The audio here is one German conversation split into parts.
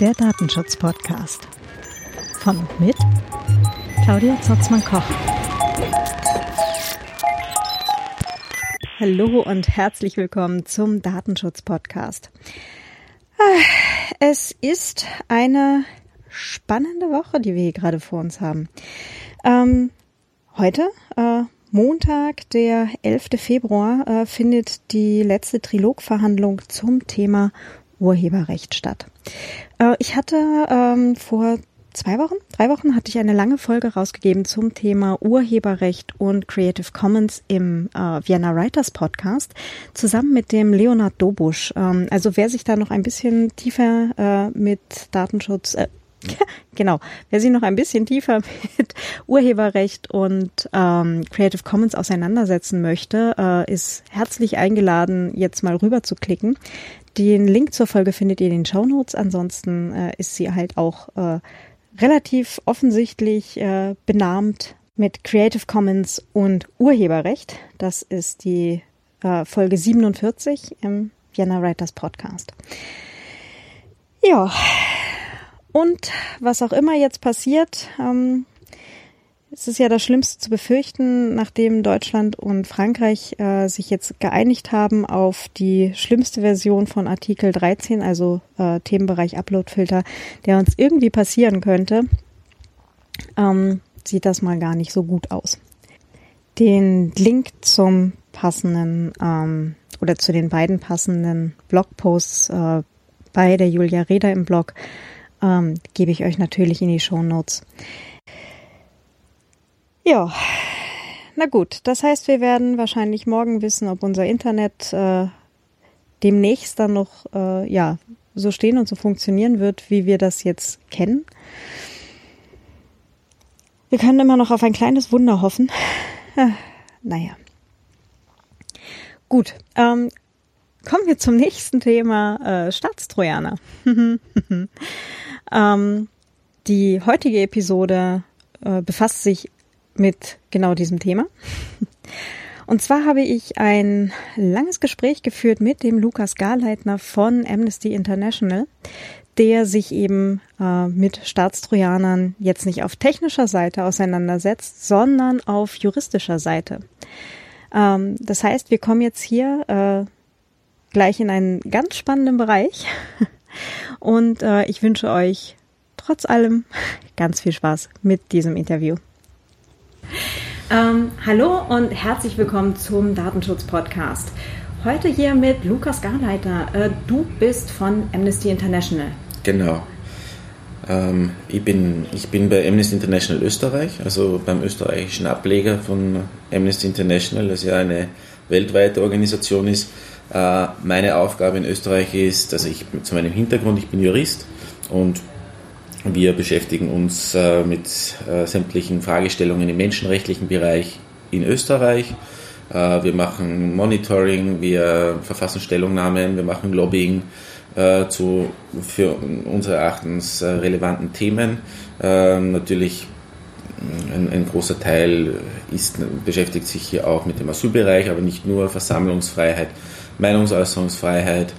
Der Datenschutz-Podcast. Von und mit Claudia Zotzmann-Koch. Hallo und herzlich willkommen zum Datenschutz-Podcast. Es ist eine spannende Woche, die wir hier gerade vor uns haben. Ähm, heute, äh, Montag, der 11. Februar, äh, findet die letzte Trilogverhandlung zum Thema Urheberrecht statt. Äh, ich hatte ähm, vor zwei Wochen, drei Wochen hatte ich eine lange Folge rausgegeben zum Thema Urheberrecht und Creative Commons im äh, Vienna Writers Podcast zusammen mit dem Leonard Dobusch. Ähm, also wer sich da noch ein bisschen tiefer äh, mit Datenschutz, äh, genau, wer sich noch ein bisschen tiefer mit Urheberrecht und ähm, Creative Commons auseinandersetzen möchte, äh, ist herzlich eingeladen, jetzt mal rüber zu klicken. Den Link zur Folge findet ihr in den Show Notes. Ansonsten äh, ist sie halt auch äh, relativ offensichtlich äh, benannt mit Creative Commons und Urheberrecht. Das ist die äh, Folge 47 im Vienna Writers Podcast. Ja, und was auch immer jetzt passiert, ähm, es ist ja das Schlimmste zu befürchten, nachdem Deutschland und Frankreich äh, sich jetzt geeinigt haben auf die schlimmste Version von Artikel 13, also äh, Themenbereich Uploadfilter, der uns irgendwie passieren könnte, ähm, sieht das mal gar nicht so gut aus. Den Link zum passenden ähm, oder zu den beiden passenden Blogposts äh, bei der Julia Reda im Blog ähm, gebe ich euch natürlich in die Show Notes. Ja, na gut, das heißt, wir werden wahrscheinlich morgen wissen, ob unser Internet äh, demnächst dann noch äh, ja so stehen und so funktionieren wird, wie wir das jetzt kennen. Wir können immer noch auf ein kleines Wunder hoffen. naja. Gut, ähm, kommen wir zum nächsten Thema, äh, Staatstrojaner. ähm, die heutige Episode äh, befasst sich mit genau diesem Thema. Und zwar habe ich ein langes Gespräch geführt mit dem Lukas Garleitner von Amnesty International, der sich eben äh, mit Staatstrojanern jetzt nicht auf technischer Seite auseinandersetzt, sondern auf juristischer Seite. Ähm, das heißt, wir kommen jetzt hier äh, gleich in einen ganz spannenden Bereich und äh, ich wünsche euch trotz allem ganz viel Spaß mit diesem Interview. Ähm, hallo und herzlich willkommen zum Datenschutz-Podcast. Heute hier mit Lukas Garleiter. Äh, du bist von Amnesty International. Genau. Ähm, ich, bin, ich bin bei Amnesty International Österreich, also beim österreichischen Ableger von Amnesty International, das ja eine weltweite Organisation ist. Äh, meine Aufgabe in Österreich ist, also ich zu meinem Hintergrund, ich bin Jurist und wir beschäftigen uns äh, mit äh, sämtlichen Fragestellungen im menschenrechtlichen Bereich in Österreich. Wir machen Monitoring, wir verfassen Stellungnahmen, wir machen Lobbying zu für unsere Erachtens relevanten Themen. Ähm, natürlich ein, ein, großer Teil ist, beschäftigt sich hier auch mit dem Asylbereich, aber nicht nur Versammlungsfreiheit, Meinungsäußerungsfreiheit,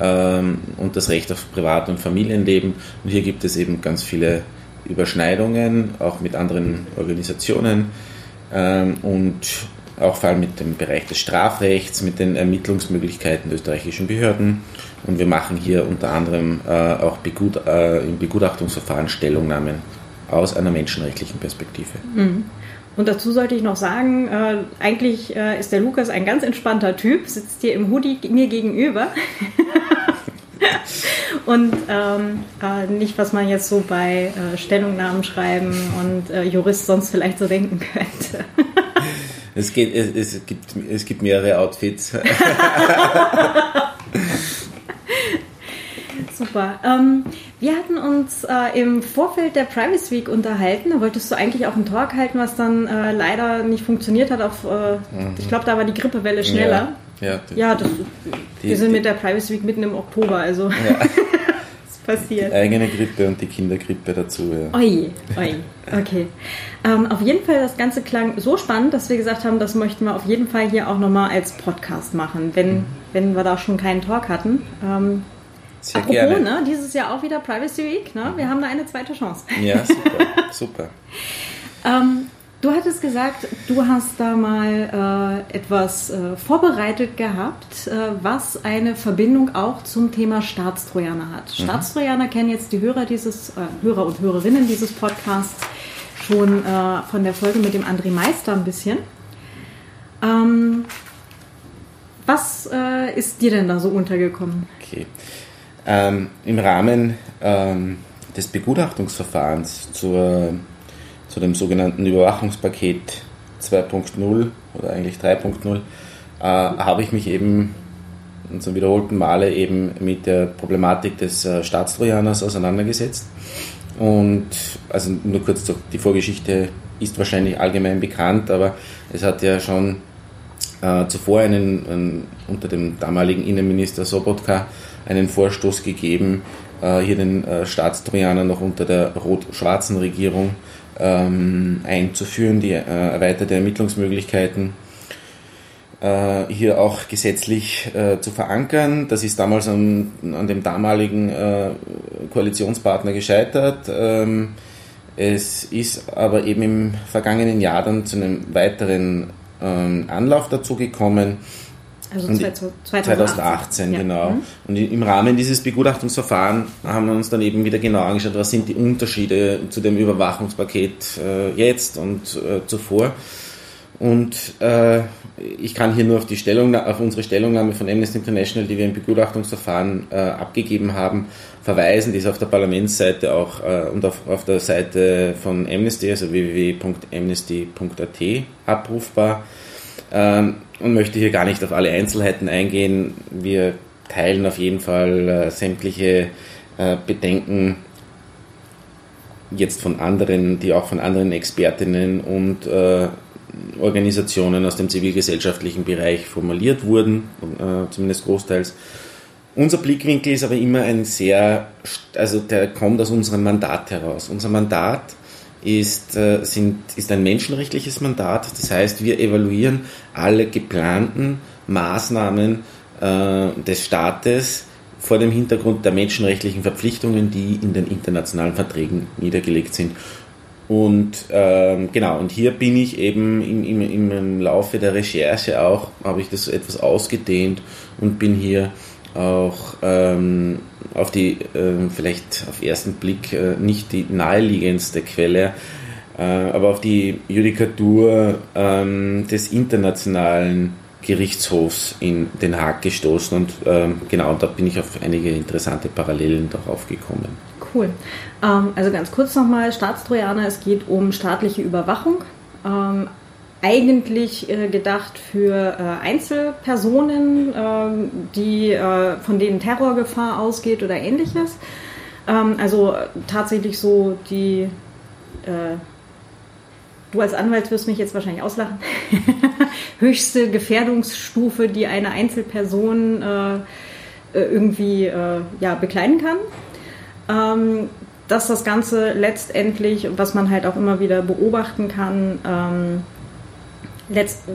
ähm, und das Recht auf Privat- und Familienleben. Und hier gibt es eben ganz viele Überschneidungen, auch mit anderen Organisationen ähm, und auch vor allem mit dem Bereich des Strafrechts, mit den Ermittlungsmöglichkeiten der österreichischen Behörden. Und wir machen hier unter anderem äh, auch Begut äh, im Begutachtungsverfahren Stellungnahmen aus einer menschenrechtlichen Perspektive. Mhm. Und dazu sollte ich noch sagen, äh, eigentlich äh, ist der Lukas ein ganz entspannter Typ, sitzt hier im Hoodie mir gegenüber. und ähm, äh, nicht, was man jetzt so bei äh, Stellungnahmen schreiben und äh, Jurist sonst vielleicht so denken könnte. es, geht, es, es, gibt, es gibt mehrere Outfits. Super. Ähm, wir hatten uns äh, im Vorfeld der Privacy Week unterhalten. Da wolltest du eigentlich auch einen Talk halten, was dann äh, leider nicht funktioniert hat. Auf, äh, mhm. Ich glaube, da war die Grippewelle schneller. Ja, ja, ja das, die, wir sind die, mit der Privacy Week mitten im Oktober, also. Ja. passiert. Die eigene Grippe und die Kindergrippe dazu, ja. Oi, oi, okay. Ähm, auf jeden Fall, das Ganze klang so spannend, dass wir gesagt haben, das möchten wir auf jeden Fall hier auch nochmal als Podcast machen, wenn, mhm. wenn wir da schon keinen Talk hatten. Ähm, Sehr Apropos, gerne. Ne, dieses Jahr auch wieder Privacy Week, ne? wir haben da eine zweite Chance. Ja, super, super. ähm, Du hattest gesagt, du hast da mal äh, etwas äh, vorbereitet gehabt, äh, was eine Verbindung auch zum Thema Staatstrojaner hat. Mhm. Staatstrojaner kennen jetzt die Hörer dieses, äh, Hörer und Hörerinnen dieses Podcasts schon äh, von der Folge mit dem André Meister ein bisschen. Ähm, was äh, ist dir denn da so untergekommen? Okay. Ähm, Im Rahmen ähm, des Begutachtungsverfahrens zur zu dem sogenannten Überwachungspaket 2.0 oder eigentlich 3.0 äh, habe ich mich eben zum wiederholten Male eben mit der Problematik des äh, Staatstrojaners auseinandergesetzt. Und also nur kurz die Vorgeschichte ist wahrscheinlich allgemein bekannt, aber es hat ja schon äh, zuvor einen, einen, unter dem damaligen Innenminister Sobotka einen Vorstoß gegeben, äh, hier den äh, Staatstrojaner noch unter der rot-schwarzen Regierung ähm, einzuführen, die äh, erweiterte Ermittlungsmöglichkeiten hier auch gesetzlich äh, zu verankern. Das ist damals an, an dem damaligen äh, Koalitionspartner gescheitert. Ähm, es ist aber eben im vergangenen Jahr dann zu einem weiteren ähm, Anlauf dazu gekommen also 2018, 2018 ja. genau. Mhm. Und im Rahmen dieses Begutachtungsverfahrens haben wir uns dann eben wieder genau angeschaut, was sind die Unterschiede zu dem Überwachungspaket äh, jetzt und äh, zuvor. Und äh, ich kann hier nur auf, die Stellungnahme, auf unsere Stellungnahme von Amnesty International, die wir im Begutachtungsverfahren äh, abgegeben haben, verweisen. Die ist auf der Parlamentsseite auch äh, und auf, auf der Seite von Amnesty, also www.amnesty.at abrufbar. Ähm, und möchte hier gar nicht auf alle Einzelheiten eingehen. Wir teilen auf jeden Fall äh, sämtliche äh, Bedenken jetzt von anderen, die auch von anderen Expertinnen und äh, Organisationen aus dem zivilgesellschaftlichen Bereich formuliert wurden, äh, zumindest großteils. Unser Blickwinkel ist aber immer ein sehr, also der kommt aus unserem Mandat heraus. Unser Mandat ist, äh, sind, ist ein menschenrechtliches Mandat. Das heißt, wir evaluieren alle geplanten Maßnahmen äh, des Staates vor dem Hintergrund der menschenrechtlichen Verpflichtungen, die in den internationalen Verträgen niedergelegt sind. Und ähm, genau, und hier bin ich eben im, im, im Laufe der Recherche auch, habe ich das etwas ausgedehnt und bin hier auch ähm, auf die äh, vielleicht auf ersten Blick äh, nicht die naheliegendste Quelle, äh, aber auf die Judikatur ähm, des internationalen Gerichtshofs in Den Haag gestoßen und ähm, genau da bin ich auf einige interessante Parallelen darauf gekommen. Cool. Ähm, also ganz kurz nochmal, Staatstrojaner, es geht um staatliche Überwachung. Ähm, eigentlich äh, gedacht für äh, Einzelpersonen, äh, die, äh, von denen Terrorgefahr ausgeht oder ähnliches. Ähm, also tatsächlich so die, du als Anwalt wirst mich jetzt wahrscheinlich auslachen, höchste Gefährdungsstufe, die eine Einzelperson irgendwie ja, bekleiden kann. Ähm, dass das Ganze letztendlich, was man halt auch immer wieder beobachten kann, ähm,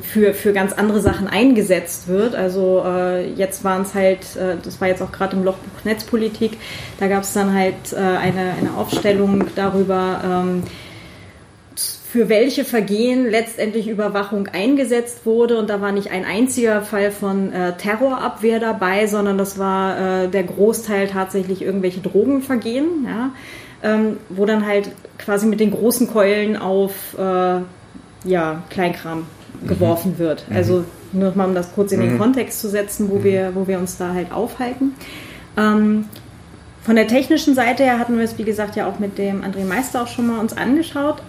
für, für ganz andere Sachen eingesetzt wird. Also äh, jetzt waren es halt, äh, das war jetzt auch gerade im Lochbuch Netzpolitik, da gab es dann halt äh, eine, eine Aufstellung darüber, ähm, für welche Vergehen letztendlich Überwachung eingesetzt wurde. Und da war nicht ein einziger Fall von äh, Terrorabwehr dabei, sondern das war äh, der Großteil tatsächlich irgendwelche Drogenvergehen, ja, ähm, wo dann halt quasi mit den großen Keulen auf äh, ja, Kleinkram geworfen wird. Mhm. Also nur mal um das kurz in den mhm. Kontext zu setzen, wo, mhm. wir, wo wir uns da halt aufhalten. Ähm, von der technischen Seite her hatten wir es, wie gesagt, ja auch mit dem André Meister auch schon mal uns angeschaut.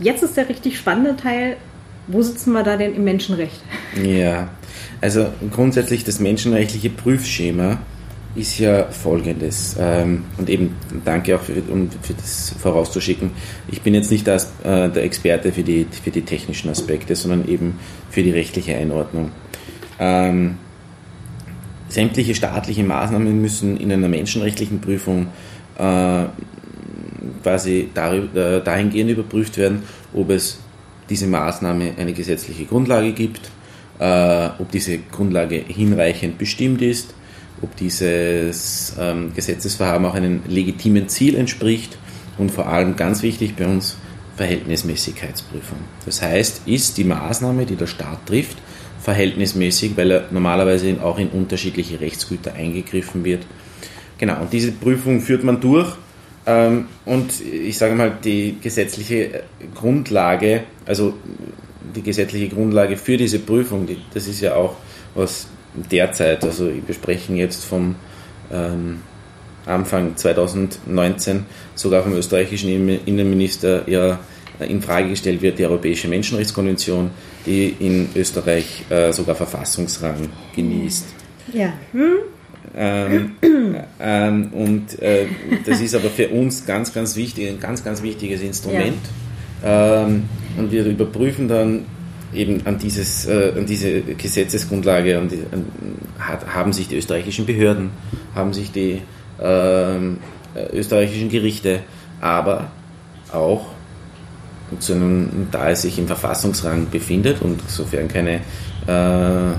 Jetzt ist der richtig spannende Teil. Wo sitzen wir da denn im Menschenrecht? Ja, also grundsätzlich das menschenrechtliche Prüfschema ist ja folgendes. Ähm, und eben danke auch für, um für das vorauszuschicken. Ich bin jetzt nicht das, äh, der Experte für die, für die technischen Aspekte, sondern eben für die rechtliche Einordnung. Ähm, sämtliche staatliche Maßnahmen müssen in einer menschenrechtlichen Prüfung äh, quasi darüber, äh, dahingehend überprüft werden, ob es diese Maßnahme eine gesetzliche Grundlage gibt, äh, ob diese Grundlage hinreichend bestimmt ist, ob dieses ähm, Gesetzesvorhaben auch einem legitimen Ziel entspricht und vor allem ganz wichtig bei uns Verhältnismäßigkeitsprüfung. Das heißt, ist die Maßnahme, die der Staat trifft, verhältnismäßig, weil er normalerweise auch in unterschiedliche Rechtsgüter eingegriffen wird. Genau, und diese Prüfung führt man durch. Ähm, und ich sage mal, die gesetzliche Grundlage, also die gesetzliche Grundlage für diese Prüfung, das ist ja auch was derzeit, also wir sprechen jetzt vom ähm, Anfang 2019 sogar vom österreichischen Innenminister ja in Frage gestellt wird, die Europäische Menschenrechtskonvention, die in Österreich äh, sogar Verfassungsrang genießt. Ja. Hm? Ähm, ähm, und äh, das ist aber für uns ganz, ganz wichtig, ein ganz, ganz wichtiges Instrument. Ja. Ähm, und wir überprüfen dann eben an, dieses, äh, an diese Gesetzesgrundlage an die, an, hat, haben sich die österreichischen Behörden, haben sich die ähm, österreichischen Gerichte, aber auch zu einem, da es sich im Verfassungsrang befindet und sofern keine äh,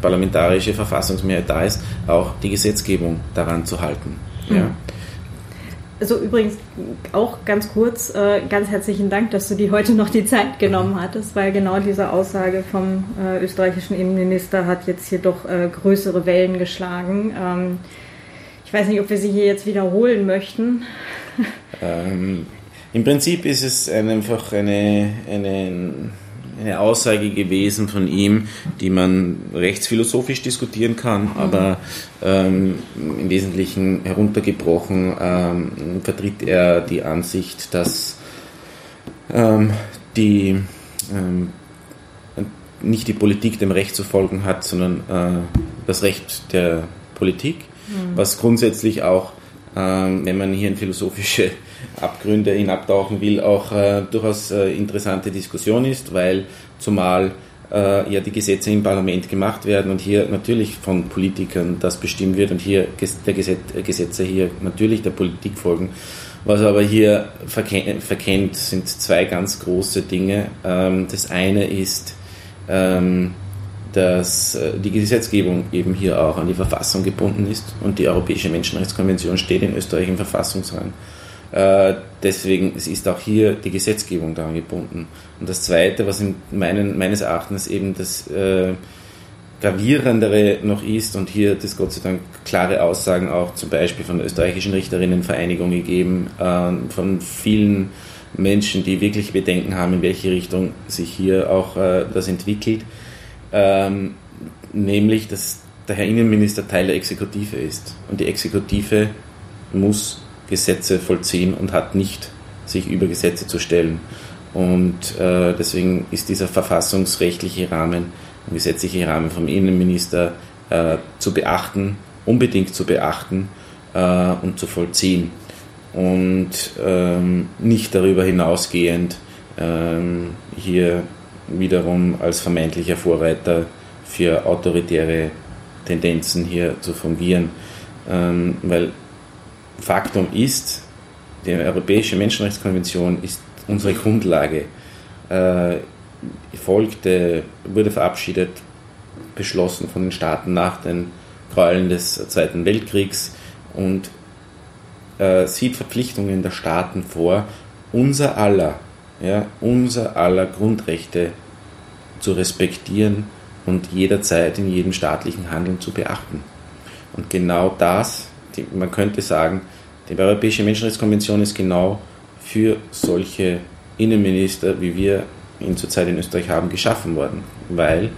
parlamentarische Verfassungsmehrheit da ist, auch die Gesetzgebung daran zu halten. Ja. Also übrigens auch ganz kurz, äh, ganz herzlichen Dank, dass du dir heute noch die Zeit genommen hattest, weil genau diese Aussage vom äh, österreichischen Innenminister hat jetzt hier doch äh, größere Wellen geschlagen. Ähm, ich weiß nicht, ob wir sie hier jetzt wiederholen möchten. Ähm, Im Prinzip ist es einfach eine, eine, eine Aussage gewesen von ihm, die man rechtsphilosophisch diskutieren kann, mhm. aber ähm, im Wesentlichen heruntergebrochen ähm, vertritt er die Ansicht, dass ähm, die ähm, nicht die Politik dem Recht zu folgen hat, sondern äh, das Recht der Politik Mhm. was grundsätzlich auch, ähm, wenn man hier in philosophische Abgründe hinabtauchen will, auch äh, durchaus äh, interessante Diskussion ist, weil zumal äh, ja die Gesetze im Parlament gemacht werden und hier natürlich von Politikern das bestimmt wird und hier der Gesetz, Gesetze hier natürlich der Politik folgen. Was aber hier verkennt, verkennt sind zwei ganz große Dinge. Ähm, das eine ist, ähm, dass äh, die Gesetzgebung eben hier auch an die Verfassung gebunden ist und die Europäische Menschenrechtskonvention steht in Österreich im Verfassungsrang. Äh, deswegen ist auch hier die Gesetzgebung daran gebunden. Und das Zweite, was in meinen, meines Erachtens eben das äh, gravierendere noch ist, und hier hat es Gott sei Dank klare Aussagen auch zum Beispiel von der österreichischen Richterinnenvereinigung gegeben, äh, von vielen Menschen, die wirklich Bedenken haben, in welche Richtung sich hier auch äh, das entwickelt ähm, nämlich dass der Herr Innenminister Teil der Exekutive ist. Und die Exekutive muss Gesetze vollziehen und hat nicht sich über Gesetze zu stellen. Und äh, deswegen ist dieser verfassungsrechtliche Rahmen, gesetzliche Rahmen vom Innenminister äh, zu beachten, unbedingt zu beachten äh, und zu vollziehen. Und ähm, nicht darüber hinausgehend ähm, hier wiederum als vermeintlicher Vorreiter für autoritäre Tendenzen hier zu fungieren. Ähm, weil Faktum ist, die Europäische Menschenrechtskonvention ist unsere Grundlage. Äh, folgte, wurde verabschiedet, beschlossen von den Staaten nach den Gräueln des Zweiten Weltkriegs und äh, sieht Verpflichtungen der Staaten vor, unser aller ja, unser aller Grundrechte zu respektieren und jederzeit in jedem staatlichen Handeln zu beachten. Und genau das, die, man könnte sagen, die Europäische Menschenrechtskonvention ist genau für solche Innenminister, wie wir ihn zurzeit in Österreich haben, geschaffen worden, weil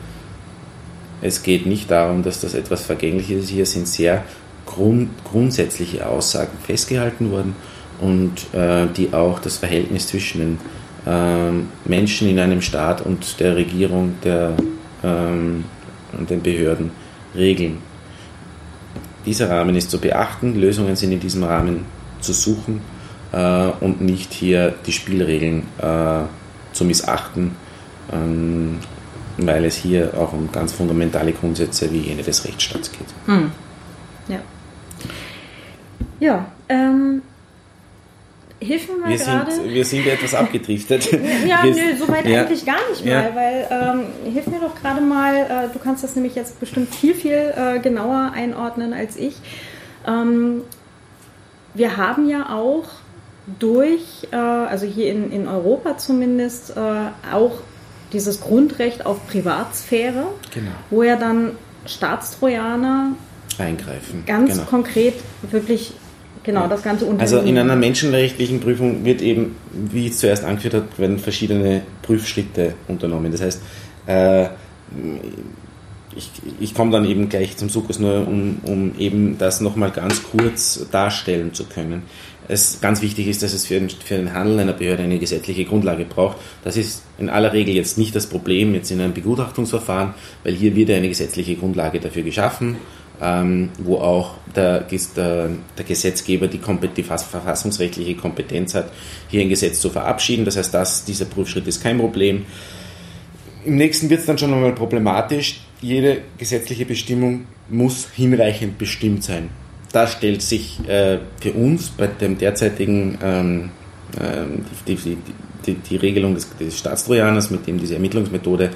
es geht nicht darum, dass das etwas Vergängliches ist. Hier sind sehr grund, grundsätzliche Aussagen festgehalten worden und äh, die auch das Verhältnis zwischen den ähm, Menschen in einem Staat und der Regierung der, ähm, und den Behörden regeln. Dieser Rahmen ist zu beachten, Lösungen sind in diesem Rahmen zu suchen äh, und nicht hier die Spielregeln äh, zu missachten, ähm, weil es hier auch um ganz fundamentale Grundsätze wie jene des Rechtsstaats geht. Hm. Ja. Ja, ähm, hilf mir mal wir gerade. Sind, wir sind etwas abgedriftet. ja, wir, nö, soweit ja. eigentlich gar nicht mal, ja. weil ähm, hilf mir doch gerade mal, äh, du kannst das nämlich jetzt bestimmt viel, viel äh, genauer einordnen als ich. Ähm, wir haben ja auch durch, äh, also hier in, in Europa zumindest, äh, auch dieses Grundrecht auf Privatsphäre, genau. wo ja dann Staatstrojaner eingreifen. Ganz genau. konkret wirklich genau das ganze Unternehmen. Also in einer menschenrechtlichen Prüfung wird eben, wie ich zuerst angeführt habe, werden verschiedene Prüfschritte unternommen. Das heißt, äh, ich, ich komme dann eben gleich zum Sukus nur, um, um eben das nochmal ganz kurz darstellen zu können. Es ganz wichtig ist, dass es für, für den Handel einer Behörde eine gesetzliche Grundlage braucht. Das ist in aller Regel jetzt nicht das Problem jetzt in einem Begutachtungsverfahren, weil hier wird eine gesetzliche Grundlage dafür geschaffen ähm, wo auch der, der, der Gesetzgeber die, die, verfassungsrechtliche Kompetenz hat, hier ein Gesetz zu verabschieden. Das heißt, das, dieser Prüfschritt ist kein Problem. Im nächsten wird es dann schon einmal problematisch. Jede gesetzliche Bestimmung muss hinreichend bestimmt sein. Da stellt sich äh, für uns bei dem derzeitigen ähm, äh, die, die, die, die, Regelung des, des Staatstrojaners, mit dem diese Ermittlungsmethode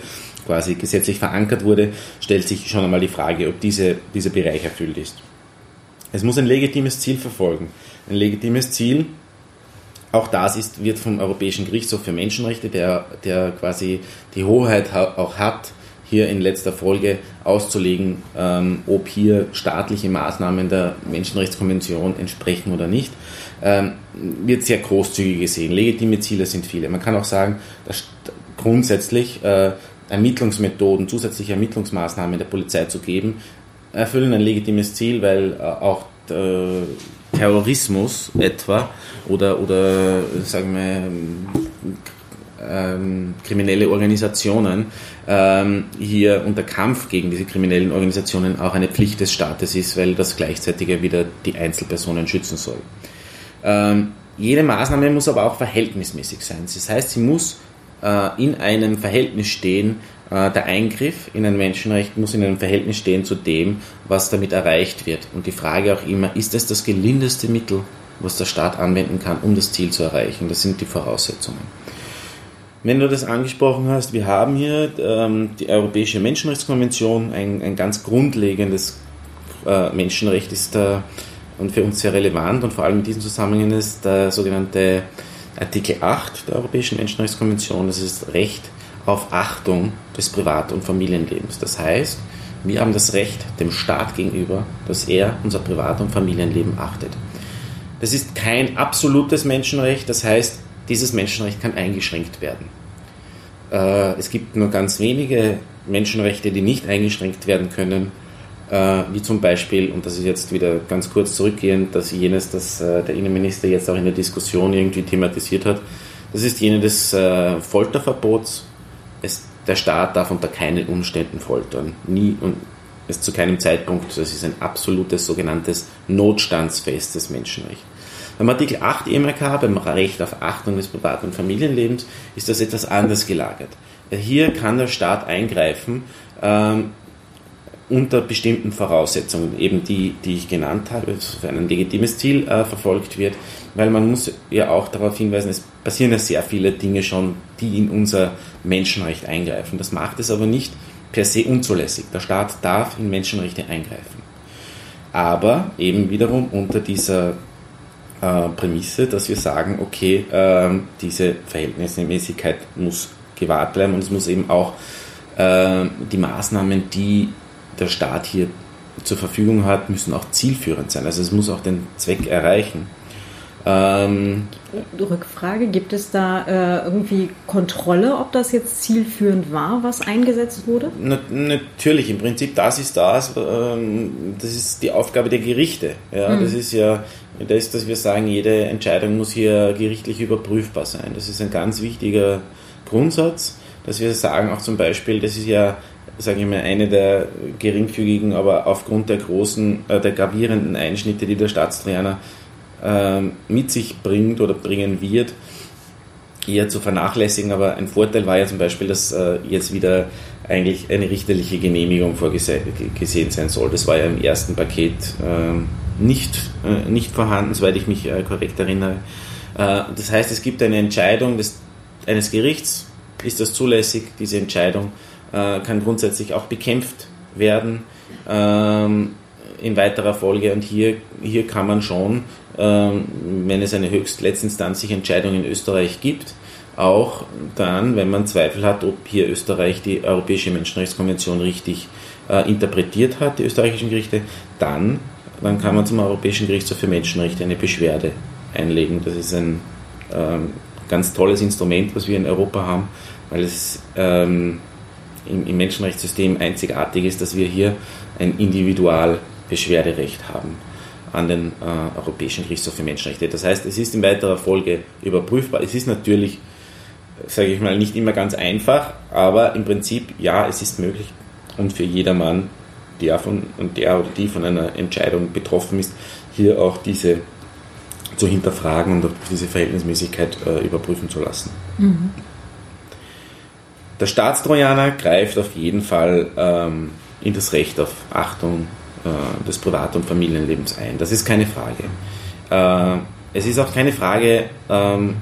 quasi gesetzlich verankert wurde, stellt sich schon einmal die Frage, ob diese, dieser Bereich erfüllt ist. Es muss ein legitimes Ziel verfolgen. Ein legitimes Ziel, auch das ist, wird vom Europäischen Gerichtshof für Menschenrechte, der, der quasi die Hoheit auch hat, hier in letzter Folge auszulegen, ähm, ob hier staatliche Maßnahmen der Menschenrechtskonvention entsprechen oder nicht, ähm, wird sehr großzügig gesehen. Legitime Ziele sind viele. Man kann auch sagen, dass grundsätzlich äh, Ermittlungsmethoden, zusätzliche Ermittlungsmaßnahmen der Polizei zu geben, erfüllen ein legitimes Ziel, weil äh, auch äh, Terrorismus etwa oder, oder sagen wir, ähm, kriminelle Organisationen ähm, hier unter Kampf gegen diese kriminellen Organisationen auch eine Pflicht des Staates ist, weil das gleichzeitig ja wieder die Einzelpersonen schützen soll. Ähm, jede Maßnahme muss aber auch verhältnismäßig sein. Das heißt, sie muss in einem Verhältnis stehen, äh, der Eingriff in ein Menschenrecht muss in einem Verhältnis stehen zu dem, was damit erreicht wird. Und die Frage auch immer, ist es das gelindeste Mittel, was der Staat anwenden kann, um das Ziel zu erreichen? Das sind die Voraussetzungen. Wenn du das angesprochen hast, wir haben hier ähm, die Europäische Menschenrechtskonvention, ein, ein ganz grundlegendes äh, Menschenrecht ist da und für uns sehr relevant und vor allem in diesem Zusammenhang ist der sogenannte Artikel 8 der Europäischen Menschenrechtskonvention, das ist Recht auf Achtung des Privat- und Familienlebens. Das heißt, wir haben das Recht dem Staat gegenüber, dass er unser Privat- und Familienleben achtet. Das ist kein absolutes Menschenrecht, das heißt, dieses Menschenrecht kann eingeschränkt werden. Äh, es gibt nur ganz wenige Menschenrechte, die nicht eingeschränkt werden können äh, wie zum Beispiel, und das ist jetzt wieder ganz kurz zurückgehend, dass jenes, das äh, der Innenminister jetzt auch in der Diskussion irgendwie thematisiert hat, das ist jene des äh, Folterverbots. Es, der Staat darf unter keinen Umständen foltern. Nie und es zu keinem Zeitpunkt. Das ist ein absolutes sogenanntes notstandsfestes Menschenrecht. Beim Artikel 8 EMRK, beim Recht auf Achtung des Privat- und Familienlebens, ist das etwas anders gelagert. Hier kann der Staat eingreifen, ähm, unter bestimmten Voraussetzungen, eben die, die ich genannt habe, für ein legitimes Ziel äh, verfolgt wird, weil man muss ja auch darauf hinweisen, es passieren ja sehr viele Dinge schon, die in unser Menschenrecht eingreifen. Das macht es aber nicht per se unzulässig. Der Staat darf in Menschenrechte eingreifen. Aber eben wiederum unter dieser äh, Prämisse, dass wir sagen, okay, äh, diese Verhältnismäßigkeit muss gewahrt bleiben und es muss eben auch äh, die Maßnahmen, die der Staat hier zur Verfügung hat, müssen auch zielführend sein. Also es muss auch den Zweck erreichen. Ähm, Rückfrage, gibt es da äh, irgendwie Kontrolle, ob das jetzt zielführend war, was eingesetzt wurde? Na, natürlich, im Prinzip das ist das, ähm, das ist die Aufgabe der Gerichte. Ja, mhm. Das ist ja das, dass wir sagen, jede Entscheidung muss hier gerichtlich überprüfbar sein. Das ist ein ganz wichtiger Grundsatz, dass wir sagen auch zum Beispiel, das ist ja sage ich mal, eine der geringfügigen, aber aufgrund der großen, äh, der gravierenden Einschnitte, die der Staatstrojaner äh, mit sich bringt oder bringen wird, eher zu vernachlässigen. Aber ein Vorteil war ja zum Beispiel, dass äh, jetzt wieder eigentlich eine richterliche Genehmigung vorgesehen sein soll. Das war ja im ersten Paket äh, nicht, äh, nicht vorhanden, soweit ich mich äh, korrekt erinnere. Äh, das heißt, es gibt eine Entscheidung des, eines Gerichts, ist das zulässig, diese Entscheidung äh, kann grundsätzlich auch bekämpft werden ähm, in weiterer Folge und hier, hier kann man schon, ähm, wenn es eine höchst letztinstanzliche Entscheidung in Österreich gibt, auch dann, wenn man Zweifel hat, ob hier Österreich die Europäische Menschenrechtskonvention richtig äh, interpretiert hat, die österreichischen Gerichte, dann, dann kann man zum Europäischen Gerichtshof für Menschenrechte eine Beschwerde einlegen. Das ist ein ähm, ganz tolles Instrument, was wir in Europa haben, weil es ähm, im, im Menschenrechtssystem einzigartig ist, dass wir hier ein Individualbeschwerderecht haben an den äh, Europäischen Gerichtshof für Menschenrechte. Das heißt, es ist in weiterer Folge überprüfbar. Es ist natürlich, sage ich mal, nicht immer ganz einfach, aber im Prinzip ja, es ist möglich und für jedermann, der von und der oder die von einer Entscheidung betroffen ist, hier auch diese zu hinterfragen und diese Verhältnismäßigkeit äh, überprüfen zu lassen. Mhm. Der Staatstrojaner greift auf jeden Fall ähm, in das Recht auf Achtung äh, des Privat- und Familienlebens ein. Das ist keine Frage. Äh, es ist auch keine Frage, ähm,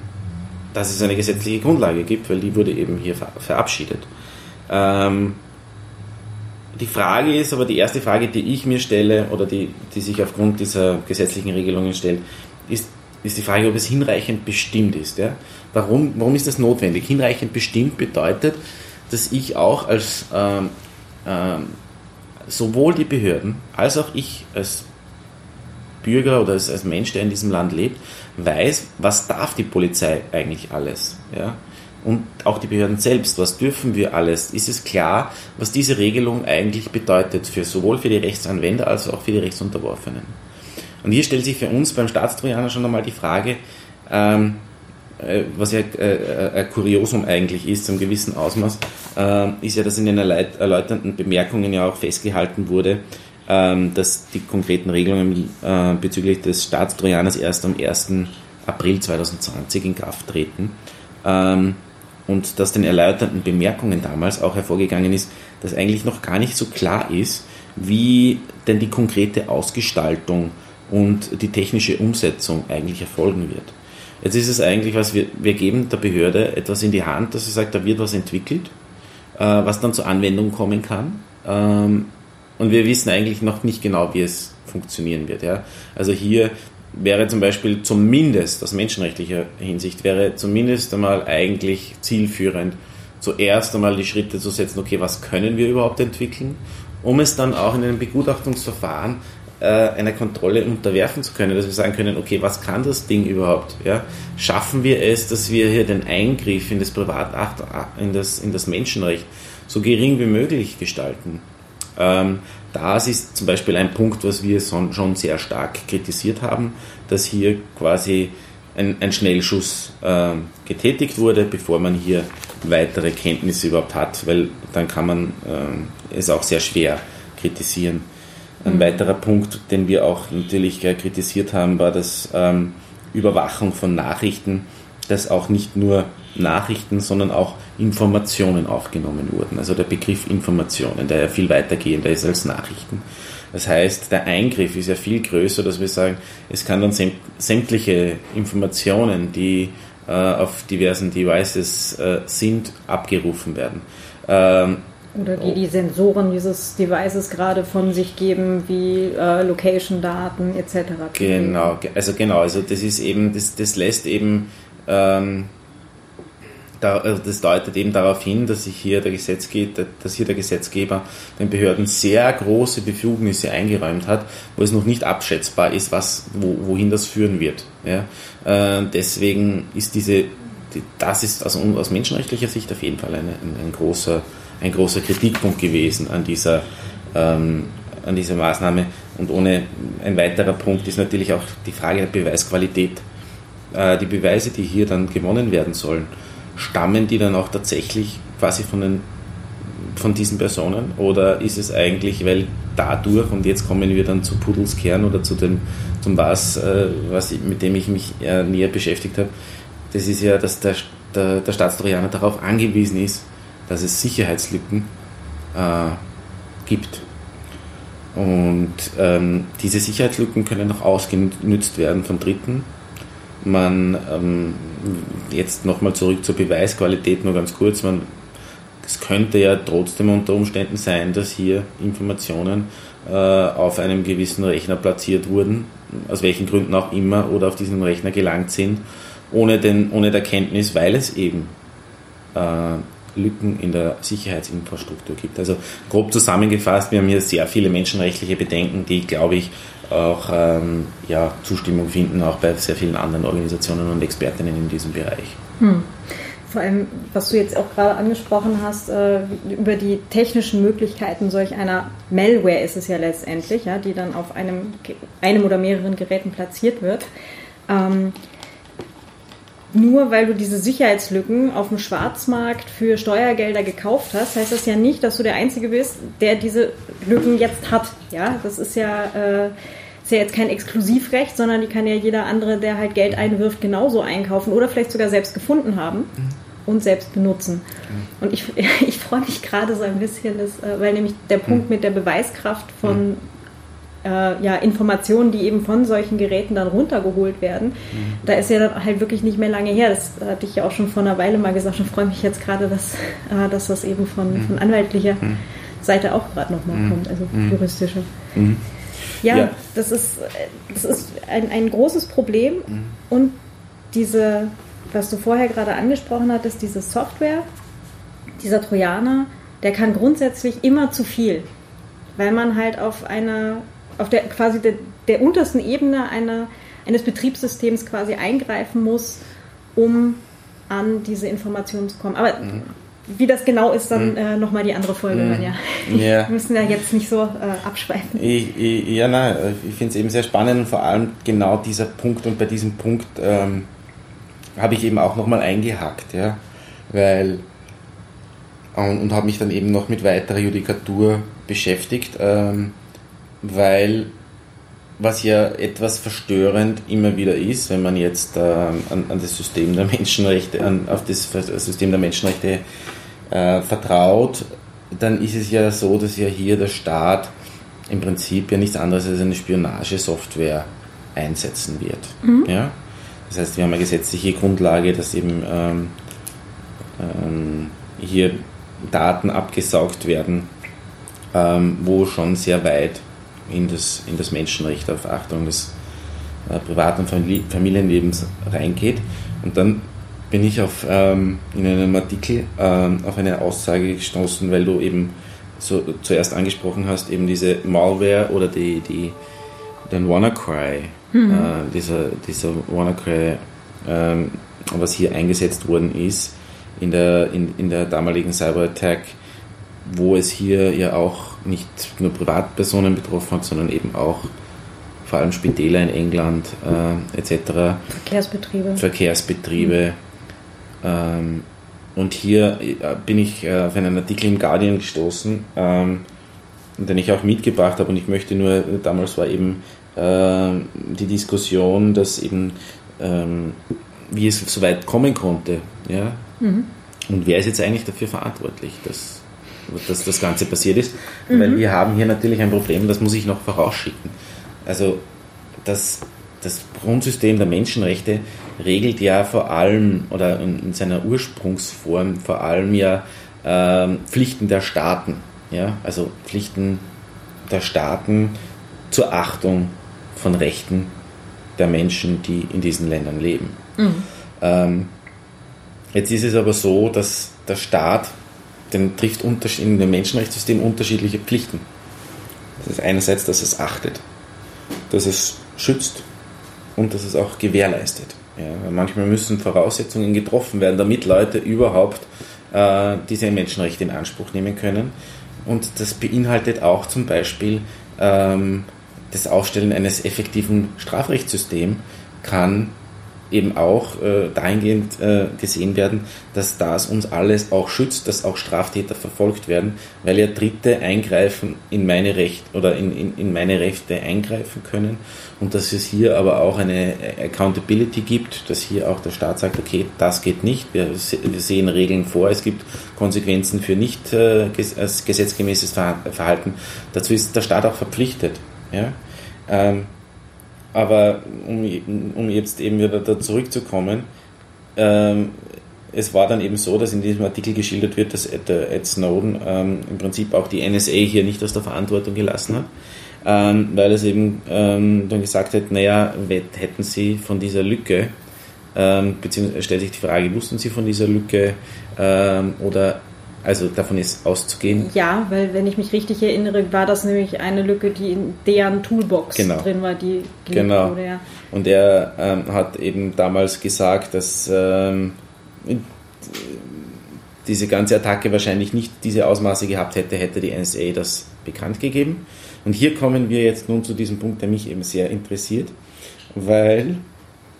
dass es eine gesetzliche Grundlage gibt, weil die wurde eben hier ver verabschiedet. Ähm, die Frage ist aber, die erste Frage, die ich mir stelle oder die, die sich aufgrund dieser gesetzlichen Regelungen stellt, ist, ist die Frage, ob es hinreichend bestimmt ist. Ja? Warum, warum ist das notwendig? Hinreichend bestimmt bedeutet, dass ich auch als ähm, ähm, sowohl die Behörden als auch ich als Bürger oder als, als Mensch, der in diesem Land lebt, weiß, was darf die Polizei eigentlich alles. Ja? Und auch die Behörden selbst, was dürfen wir alles? Ist es klar, was diese Regelung eigentlich bedeutet, für sowohl für die Rechtsanwender als auch für die Rechtsunterworfenen? Und hier stellt sich für uns beim Staatstrojaner schon einmal die Frage, ähm, äh, was ja äh, äh, ein Kuriosum eigentlich ist, zum gewissen Ausmaß, ist ja, dass in den erläuternden Bemerkungen ja auch festgehalten wurde, ähm, dass die konkreten Regelungen bezüglich des Staatstrojaners erst am 1. April 2020 in Kraft treten. Ähm, und dass den erläuternden Bemerkungen damals auch hervorgegangen ist, dass eigentlich noch gar nicht so klar ist, wie denn die konkrete Ausgestaltung und die technische Umsetzung eigentlich erfolgen wird. Jetzt ist es eigentlich was, wir, wir geben der Behörde etwas in die Hand, dass sie sagt, da wird was entwickelt, äh, was dann zur Anwendung kommen kann. Ähm, und wir wissen eigentlich noch nicht genau, wie es funktionieren wird. Ja? Also hier wäre zum Beispiel zumindest aus menschenrechtlicher Hinsicht wäre zumindest einmal eigentlich zielführend, zuerst einmal die Schritte zu setzen, okay, was können wir überhaupt entwickeln, um es dann auch in einem Begutachtungsverfahren äh, einer Kontrolle unterwerfen zu können, dass wir sagen können, okay, was kann das Ding überhaupt? Ja? Schaffen wir es, dass wir hier den Eingriff in das Privatrecht, in das, in das Menschenrecht so gering wie möglich gestalten? Ähm, das ist zum Beispiel ein Punkt, was wir schon sehr stark kritisiert haben, dass hier quasi ein, ein Schnellschuss äh, getätigt wurde, bevor man hier weitere Kenntnisse überhaupt hat, weil dann kann man äh, es auch sehr schwer kritisieren. Ein weiterer Punkt, den wir auch natürlich kritisiert haben, war das ähm, Überwachung von Nachrichten, dass auch nicht nur Nachrichten, sondern auch Informationen aufgenommen wurden. Also der Begriff Informationen, der ja viel weitergehender ist als Nachrichten. Das heißt, der Eingriff ist ja viel größer, dass wir sagen, es kann dann sämtliche Informationen, die äh, auf diversen Devices äh, sind, abgerufen werden. Ähm, oder die die Sensoren dieses Devices gerade von sich geben, wie äh, Location-Daten etc. Genau, also genau, also das ist eben, das, das lässt eben, ähm, da, also das deutet eben darauf hin, dass sich hier der Gesetzgeber, dass hier der Gesetzgeber den Behörden sehr große Befugnisse eingeräumt hat, wo es noch nicht abschätzbar ist, was, wo, wohin das führen wird. Ja? Äh, deswegen ist diese, das ist also aus menschenrechtlicher Sicht auf jeden Fall eine, ein, ein großer ein großer Kritikpunkt gewesen an dieser, ähm, an dieser Maßnahme. Und ohne ein weiterer Punkt ist natürlich auch die Frage der Beweisqualität. Äh, die Beweise, die hier dann gewonnen werden sollen, stammen die dann auch tatsächlich quasi von, den, von diesen Personen? Oder ist es eigentlich, weil dadurch, und jetzt kommen wir dann zu Pudels Kern oder zu dem, zum was, äh, was mit dem ich mich äh, näher beschäftigt habe, das ist ja, dass der, der, der Staatstrojaner darauf angewiesen ist, dass es Sicherheitslücken äh, gibt. Und ähm, diese Sicherheitslücken können auch ausgenutzt werden von Dritten, man ähm, jetzt nochmal zurück zur Beweisqualität nur ganz kurz, man es könnte ja trotzdem unter Umständen sein, dass hier Informationen äh, auf einem gewissen Rechner platziert wurden, aus welchen Gründen auch immer, oder auf diesen Rechner gelangt sind, ohne, den, ohne der Kenntnis, weil es eben äh, Lücken in der Sicherheitsinfrastruktur gibt. Also grob zusammengefasst, wir haben hier sehr viele menschenrechtliche Bedenken, die, glaube ich, auch ähm, ja, Zustimmung finden, auch bei sehr vielen anderen Organisationen und Expertinnen in diesem Bereich. Hm. Vor allem, was du jetzt auch gerade angesprochen hast, äh, über die technischen Möglichkeiten solch einer Malware ist es ja letztendlich, ja, die dann auf einem, einem oder mehreren Geräten platziert wird. Ähm, nur weil du diese Sicherheitslücken auf dem Schwarzmarkt für Steuergelder gekauft hast, heißt das ja nicht, dass du der Einzige bist, der diese Lücken jetzt hat. Ja, das ist ja, äh, ist ja jetzt kein Exklusivrecht, sondern die kann ja jeder andere, der halt Geld einwirft, genauso einkaufen oder vielleicht sogar selbst gefunden haben. Mhm. Und selbst benutzen. Mhm. Und ich, ich freue mich gerade so ein bisschen, dass, äh, weil nämlich der Punkt mhm. mit der Beweiskraft von äh, ja, Informationen, die eben von solchen Geräten dann runtergeholt werden. Mhm. Da ist ja dann halt wirklich nicht mehr lange her. Das hatte ich ja auch schon vor einer Weile mal gesagt und freue mich jetzt gerade, dass, äh, dass das eben von, mhm. von anwaltlicher mhm. Seite auch gerade nochmal mhm. kommt, also mhm. juristische. Mhm. Ja, ja, das ist, das ist ein, ein großes Problem und diese, was du vorher gerade angesprochen hattest, diese Software, dieser Trojaner, der kann grundsätzlich immer zu viel, weil man halt auf einer auf der quasi der, der untersten Ebene einer, eines Betriebssystems quasi eingreifen muss, um an diese Informationen zu kommen. Aber mhm. wie das genau ist, dann mhm. äh, nochmal die andere Folge. Mhm. Ja. ja. Wir müssen ja jetzt nicht so äh, abschweifen. Ich, ich, ja, nein, ich finde es eben sehr spannend und vor allem genau dieser Punkt und bei diesem Punkt ähm, habe ich eben auch nochmal eingehakt, ja, weil und, und habe mich dann eben noch mit weiterer Judikatur beschäftigt. Ähm, weil was ja etwas verstörend immer wieder ist, wenn man jetzt äh, an, an, das System der Menschenrechte, an, auf das System der Menschenrechte äh, vertraut, dann ist es ja so, dass ja hier der Staat im Prinzip ja nichts anderes als eine Spionagesoftware einsetzen wird. Mhm. Ja? Das heißt, wir haben eine gesetzliche Grundlage, dass eben ähm, ähm, hier Daten abgesaugt werden, ähm, wo schon sehr weit in das, in das Menschenrecht auf Achtung des äh, Privat- und Familienlebens reingeht. Und dann bin ich auf, ähm, in einem Artikel ähm, auf eine Aussage gestoßen, weil du eben so zuerst angesprochen hast, eben diese Malware oder die, die, den WannaCry, mhm. äh, dieser, dieser WannaCry, ähm, was hier eingesetzt worden ist in der, in, in der damaligen Cyberattack, wo es hier ja auch nicht nur Privatpersonen betroffen hat, sondern eben auch vor allem Spitäler in England äh, etc. Verkehrsbetriebe. Verkehrsbetriebe. Mhm. Ähm, und hier äh, bin ich äh, auf einen Artikel im Guardian gestoßen, ähm, den ich auch mitgebracht habe und ich möchte nur, damals war eben äh, die Diskussion, dass eben ähm, wie es so weit kommen konnte. Ja? Mhm. Und wer ist jetzt eigentlich dafür verantwortlich, dass dass das Ganze passiert ist. Mhm. Weil wir haben hier natürlich ein Problem, das muss ich noch vorausschicken. Also das, das Grundsystem der Menschenrechte regelt ja vor allem oder in, seiner Ursprungsform vor allem ja äh, Pflichten der Staaten. Ja? Also Pflichten der Staaten zur Achtung von Rechten der Menschen, die in diesen Ländern leben. Mhm. Ähm, jetzt ist es aber so, dass der Staat den trifft in dem Menschenrechtssystem unterschiedliche Pflichten. Das ist einerseits, dass es achtet, dass es schützt und dass es auch gewährleistet. Ja, manchmal müssen Voraussetzungen getroffen werden, damit Leute überhaupt äh, diese Menschenrechte in Anspruch nehmen können. Und das beinhaltet auch zum Beispiel ähm, das Aufstellen eines effektiven Strafrechtssystems kann eben auch äh, dahingehend äh, gesehen werden, dass das uns alles auch schützt, dass auch Straftäter verfolgt werden, weil ja Dritte eingreifen in meine Rechte oder in, in, in meine Rechte eingreifen können und dass es hier aber auch eine Accountability gibt, dass hier auch der Staat sagt, okay, das geht nicht, wir, wir sehen Regeln vor, es gibt Konsequenzen für nicht äh, gesetzgemäßes Verhalten. Dazu ist der Staat auch verpflichtet. Ja? Ähm, aber um, um jetzt eben wieder da zurückzukommen, ähm, es war dann eben so, dass in diesem Artikel geschildert wird, dass Ed, Ed Snowden ähm, im Prinzip auch die NSA hier nicht aus der Verantwortung gelassen hat, ähm, weil es eben ähm, dann gesagt hat, naja, hätten sie von dieser Lücke, ähm, beziehungsweise stellt sich die Frage, wussten sie von dieser Lücke ähm, oder also davon ist auszugehen. Ja, weil wenn ich mich richtig erinnere, war das nämlich eine Lücke, die in deren Toolbox genau. drin war, die genau. wurde. Ja. Und er ähm, hat eben damals gesagt, dass ähm, diese ganze Attacke wahrscheinlich nicht diese Ausmaße gehabt hätte, hätte die NSA das bekannt gegeben. Und hier kommen wir jetzt nun zu diesem Punkt, der mich eben sehr interessiert, weil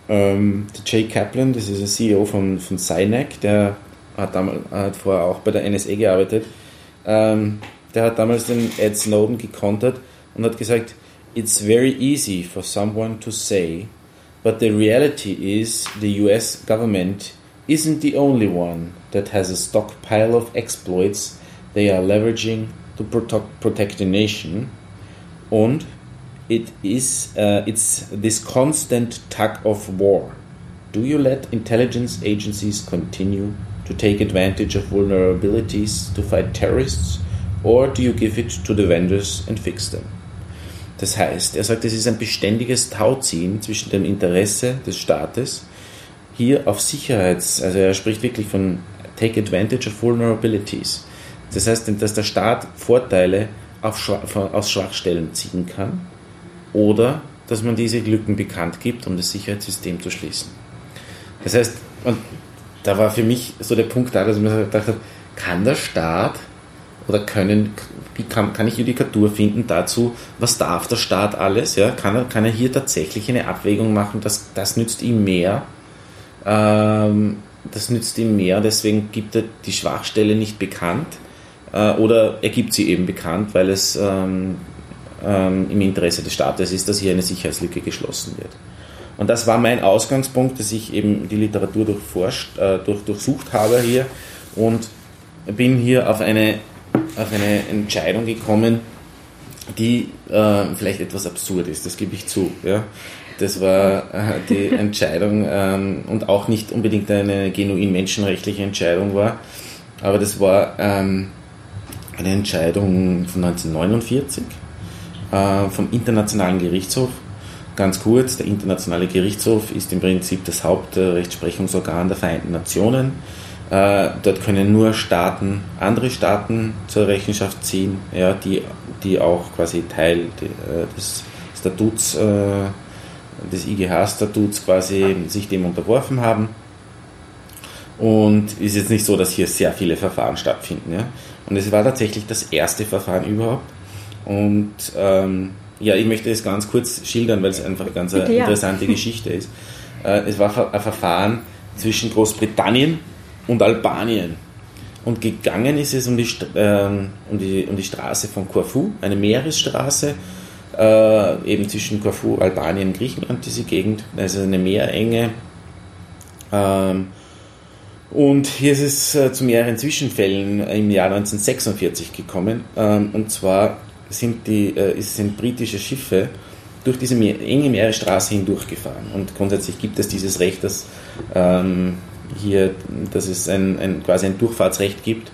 ähm, Jay Kaplan, das ist der CEO von, von SINAC, der hat, damals, hat vorher auch bei der NSA gearbeitet, ähm, der hat damals den Ed Snowden gekontert und hat gesagt, it's very easy for someone to say, but the reality is the US government isn't the only one that has a stockpile of exploits they are leveraging to protect, the nation. And it is uh, it's this constant tug of war. Do you let intelligence agencies continue to take advantage of vulnerabilities to fight terrorists, or do you give it to the vendors and fix them? Das heißt, er sagt, es ist ein beständiges Tauziehen zwischen dem Interesse des Staates hier auf Sicherheits, also er spricht wirklich von Take Advantage of Vulnerabilities. Das heißt, dass der Staat Vorteile aus Schwachstellen ziehen kann oder dass man diese Lücken bekannt gibt, um das Sicherheitssystem zu schließen. Das heißt, und da war für mich so der Punkt da, dass ich mir gedacht habe, kann der Staat oder können, kann, kann ich Judikatur finden dazu, was darf der Staat alles? Ja? Kann, er, kann er hier tatsächlich eine Abwägung machen, dass das nützt ihm mehr ähm, das nützt ihm mehr, deswegen gibt er die Schwachstelle nicht bekannt äh, oder er gibt sie eben bekannt, weil es ähm, ähm, im Interesse des Staates ist, dass hier eine Sicherheitslücke geschlossen wird. Und das war mein Ausgangspunkt, dass ich eben die Literatur durchforscht, äh, durch, durchsucht habe hier und bin hier auf eine, auf eine Entscheidung gekommen, die äh, vielleicht etwas absurd ist, das gebe ich zu. Ja? Das war äh, die Entscheidung ähm, und auch nicht unbedingt eine genuin menschenrechtliche Entscheidung war, aber das war ähm, eine Entscheidung von 1949 äh, vom Internationalen Gerichtshof. Ganz kurz, der Internationale Gerichtshof ist im Prinzip das Hauptrechtsprechungsorgan der Vereinten Nationen. Äh, dort können nur Staaten andere Staaten zur Rechenschaft ziehen, ja, die, die auch quasi Teil des Statuts des IGH-Statuts quasi sich dem unterworfen haben. Und ist jetzt nicht so, dass hier sehr viele Verfahren stattfinden. Ja? Und es war tatsächlich das erste Verfahren überhaupt. Und ähm, ja, ich möchte es ganz kurz schildern, weil es einfach eine ganz Bitte, interessante ja. Geschichte ist. Äh, es war ein Verfahren zwischen Großbritannien und Albanien. Und gegangen ist es um die, äh, um die, um die Straße von Corfu, eine Meeresstraße, äh, eben zwischen Corfu, Albanien, Griechenland, diese Gegend. Also eine Meerenge. Ähm, und hier ist es äh, zu mehreren Zwischenfällen im Jahr 1946 gekommen. Ähm, und zwar sind, die, äh, sind britische Schiffe durch diese enge Meeresstraße hindurchgefahren. Und grundsätzlich gibt es dieses Recht, dass ähm, hier, dass es ein, ein, quasi ein Durchfahrtsrecht gibt.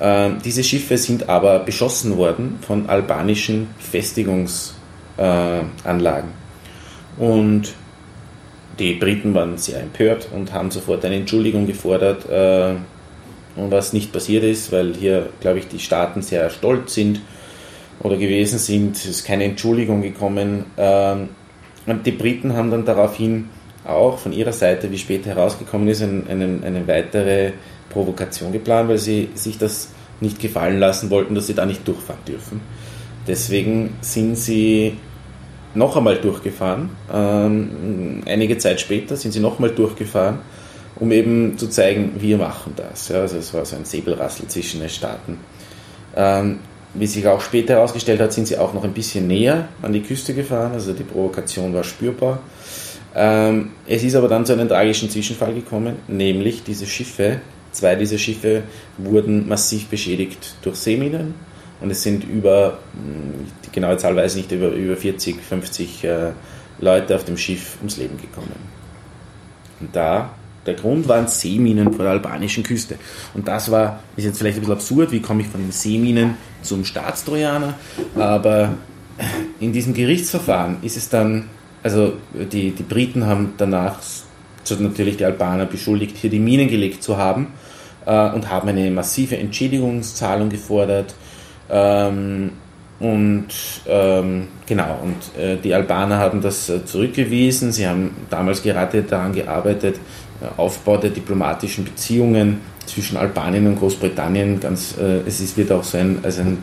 Ähm, diese Schiffe sind aber beschossen worden von albanischen Befestigungs- äh. Und die Briten waren sehr empört und haben sofort eine Entschuldigung gefordert, äh, was nicht passiert ist, weil hier, glaube ich, die Staaten sehr stolz sind oder gewesen sind. Es ist keine Entschuldigung gekommen. Ähm, und die Briten haben dann daraufhin auch von ihrer Seite, wie später herausgekommen ist, eine, eine, weitere Provokation geplant, weil sie sich das nicht gefallen lassen wollten, dass sie da nicht durchfahren dürfen. Deswegen sind sie noch einmal durchgefahren. Ähm, einige Zeit später sind sie noch einmal durchgefahren, um eben zu zeigen, wir machen das. Also es war so ein Säbelrassel zwischen den Staaten. Ähm, wie sich auch später herausgestellt hat, sind sie auch noch ein bisschen näher an die Küste gefahren, also die Provokation war spürbar. Ähm, es ist aber dann zu einem tragischen Zwischenfall gekommen, nämlich diese Schiffe, zwei dieser Schiffe wurden massiv beschädigt durch Seeminen und es sind über, die genaue Zahl weiß ich nicht, über, über 40, 50 äh, Leute auf dem Schiff ums Leben gekommen. Und da, der Grund waren Seeminen vor der albanischen Küste. Und das war, ist jetzt vielleicht ein bisschen absurd, wie komme ich von den Seeminen zum Staatstrojaner, aber in diesem Gerichtsverfahren ist es dann, also die, die Briten haben danach natürlich die Albaner beschuldigt, hier die Minen gelegt zu haben äh, und haben eine massive Entschädigungszahlung gefordert. Ähm, und ähm, genau, und äh, die Albaner haben das äh, zurückgewiesen. Sie haben damals gerade daran gearbeitet, Aufbau der diplomatischen Beziehungen zwischen Albanien und Großbritannien. Ganz, äh, es ist, wird auch so ein, also ein,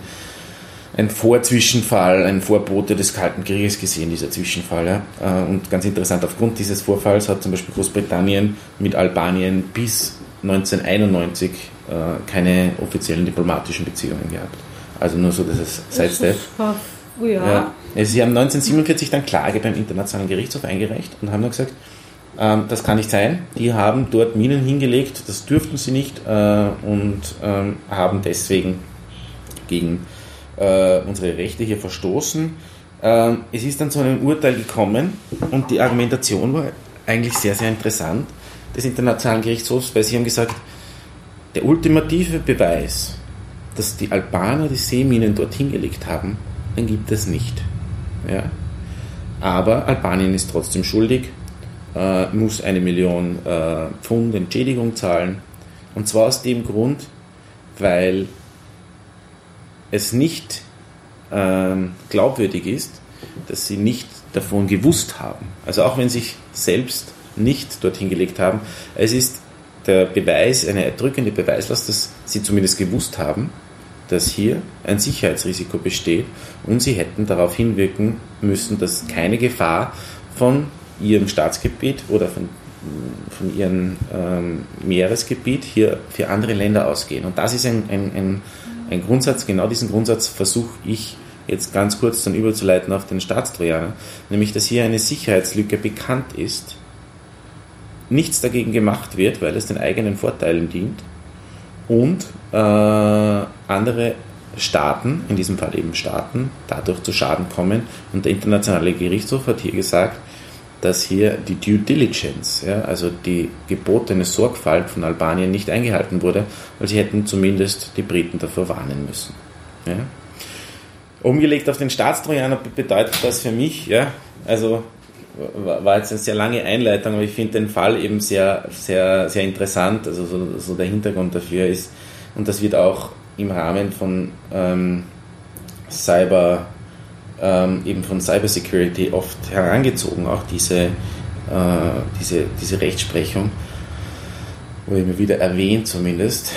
ein Vorzwischenfall, ein Vorbote des Kalten Krieges gesehen, dieser Zwischenfall. Ja. Äh, und ganz interessant, aufgrund dieses Vorfalls hat zum Beispiel Großbritannien mit Albanien bis 1991 äh, keine offiziellen diplomatischen Beziehungen gehabt. Also nur so, dass es Sidestep. Ja. ja. Also sie haben 1947 dann Klage beim Internationalen Gerichtshof eingereicht und haben dann gesagt, ähm, das kann nicht sein. Die haben dort Minen hingelegt, das dürften sie nicht äh, und ähm, haben deswegen gegen äh, unsere Rechte hier verstoßen. Ähm, es ist dann zu einem Urteil gekommen und die Argumentation war eigentlich sehr, sehr interessant des Internationalen Gerichtshofs, weil sie haben gesagt, der ultimative Beweis dass die Albaner die Seeminen dorthin gelegt haben, dann gibt es nicht. Ja? Aber Albanien ist trotzdem schuldig, äh, muss eine Million äh, Pfund Entschädigung zahlen. Und zwar aus dem Grund, weil es nicht äh, glaubwürdig ist, dass sie nicht davon gewusst haben. Also auch wenn sie sich selbst nicht dorthin gelegt haben, es ist der Beweis, eine erdrückende Beweislast, dass sie zumindest gewusst haben, dass hier ein Sicherheitsrisiko besteht und sie hätten darauf hinwirken müssen, dass keine Gefahr von ihrem Staatsgebiet oder von, von ihrem ähm, Meeresgebiet hier für andere Länder ausgehen. Und das ist ein, ein, ein, ein Grundsatz, genau diesen Grundsatz versuche ich jetzt ganz kurz dann überzuleiten auf den Staatstrojaner, nämlich dass hier eine Sicherheitslücke bekannt ist, nichts dagegen gemacht wird, weil es den eigenen Vorteilen dient und äh, andere Staaten, in diesem Fall eben Staaten, dadurch zu Schaden kommen. Und der Internationale Gerichtshof hat hier gesagt, dass hier die Due Diligence, ja, also die gebotene Sorgfalt von Albanien nicht eingehalten wurde, weil sie hätten zumindest die Briten davor warnen müssen. Ja. Umgelegt auf den Staatstrojaner bedeutet das für mich, ja, also war jetzt eine sehr lange Einleitung, aber ich finde den Fall eben sehr, sehr, sehr interessant. Also so, so, der Hintergrund dafür ist, und das wird auch im Rahmen von ähm, Cyber, ähm, eben von Cybersecurity oft herangezogen, auch diese, äh, diese, diese Rechtsprechung, wurde immer wieder erwähnt zumindest.